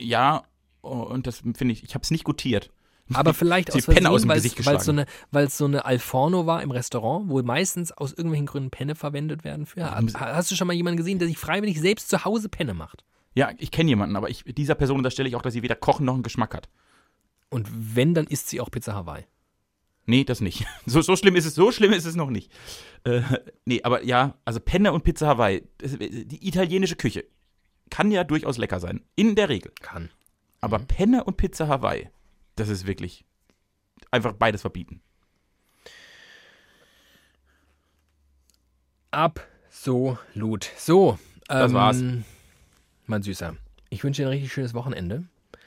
Ja, und das finde ich, ich habe es nicht gutiert. Aber <laughs> vielleicht aus Penne aus dem weil Gesicht es weil es so geschlagen. eine, weil es so eine Alforno war im Restaurant, wo meistens aus irgendwelchen Gründen Penne verwendet werden für. Hast du schon mal jemanden gesehen, der sich freiwillig selbst zu Hause Penne macht? Ja, ich kenne jemanden, aber ich, dieser Person unterstelle ich auch, dass sie weder Kochen noch einen Geschmack hat. Und wenn, dann isst sie auch Pizza Hawaii. Nee, das nicht. <laughs> So, so schlimm ist es, so schlimm ist es noch nicht. Äh, nee, aber ja, also Penne und Pizza Hawaii, die italienische Küche kann ja durchaus lecker sein. In der Regel. Kann. Aber Mhm. Penne und Pizza Hawaii, das ist wirklich einfach beides verbieten. Absolut. So. Das ähm, war's. Mein Süßer. Ich wünsche dir ein richtig schönes Wochenende.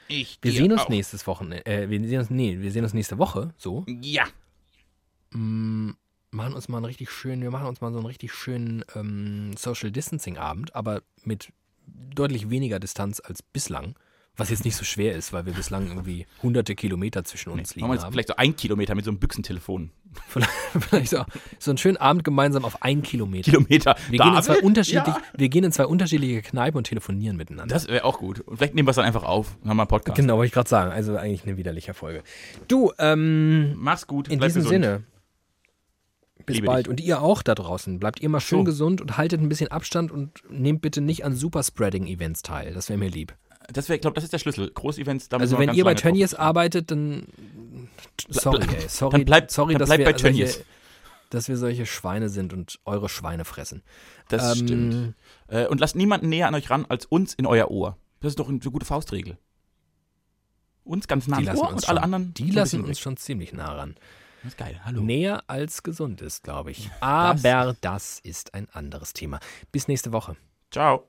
Ich Wir dir sehen uns auch. nächstes Wochenende. Äh, wir sehen uns, nee, wir sehen uns nächste Woche. So. Ja. Mm, machen uns mal einen richtig schönen, wir machen uns mal so einen richtig schönen ähm, Social Distancing Abend, aber mit deutlich weniger Distanz als bislang. Was jetzt nicht so schwer ist, weil wir bislang irgendwie hunderte Kilometer zwischen uns Machen wir liegen jetzt haben. vielleicht so ein Kilometer mit so einem Büchsentelefon. Vielleicht, <laughs> vielleicht so, so einen schönen Abend gemeinsam auf einen Kilometer. Kilometer. Wir gehen, in zwei unterschiedlich, Ja. wir gehen in zwei unterschiedliche Kneipen und telefonieren miteinander. Das wäre auch gut. Und vielleicht nehmen wir es dann einfach auf und haben mal einen Podcast. genau, wollte ich gerade sagen. Also eigentlich eine widerliche Folge. Du, ähm, Mach's gut. In bleib diesem gesund. Sinne. Bis Liebe bald. Und ihr auch da draußen. Bleibt ihr mal schön So. gesund und haltet ein bisschen Abstand und nehmt bitte nicht an Superspreading-Events teil. Das wäre mir lieb. Das wäre, ich glaube, das ist der Schlüssel. Großevents, da Also wenn ihr bei Tönnies arbeitet, dann sorry, ey. Sorry, Dann bleibt- sorry dann bleibt wir bei solche, Tönnies. dass wir solche Schweine sind und eure Schweine fressen. Das Ähm, stimmt. Äh, und lasst niemanden näher an euch ran als uns in euer Ohr. Das ist doch eine gute Faustregel. Uns ganz nah Die ans lassen Ohr uns und alle schon, anderen. die lassen uns weg. schon ziemlich nah ran. Das ist geil. Hallo. Näher als gesund ist, glaube ich. Aber das ist ein anderes Thema. Bis nächste Woche. Ciao.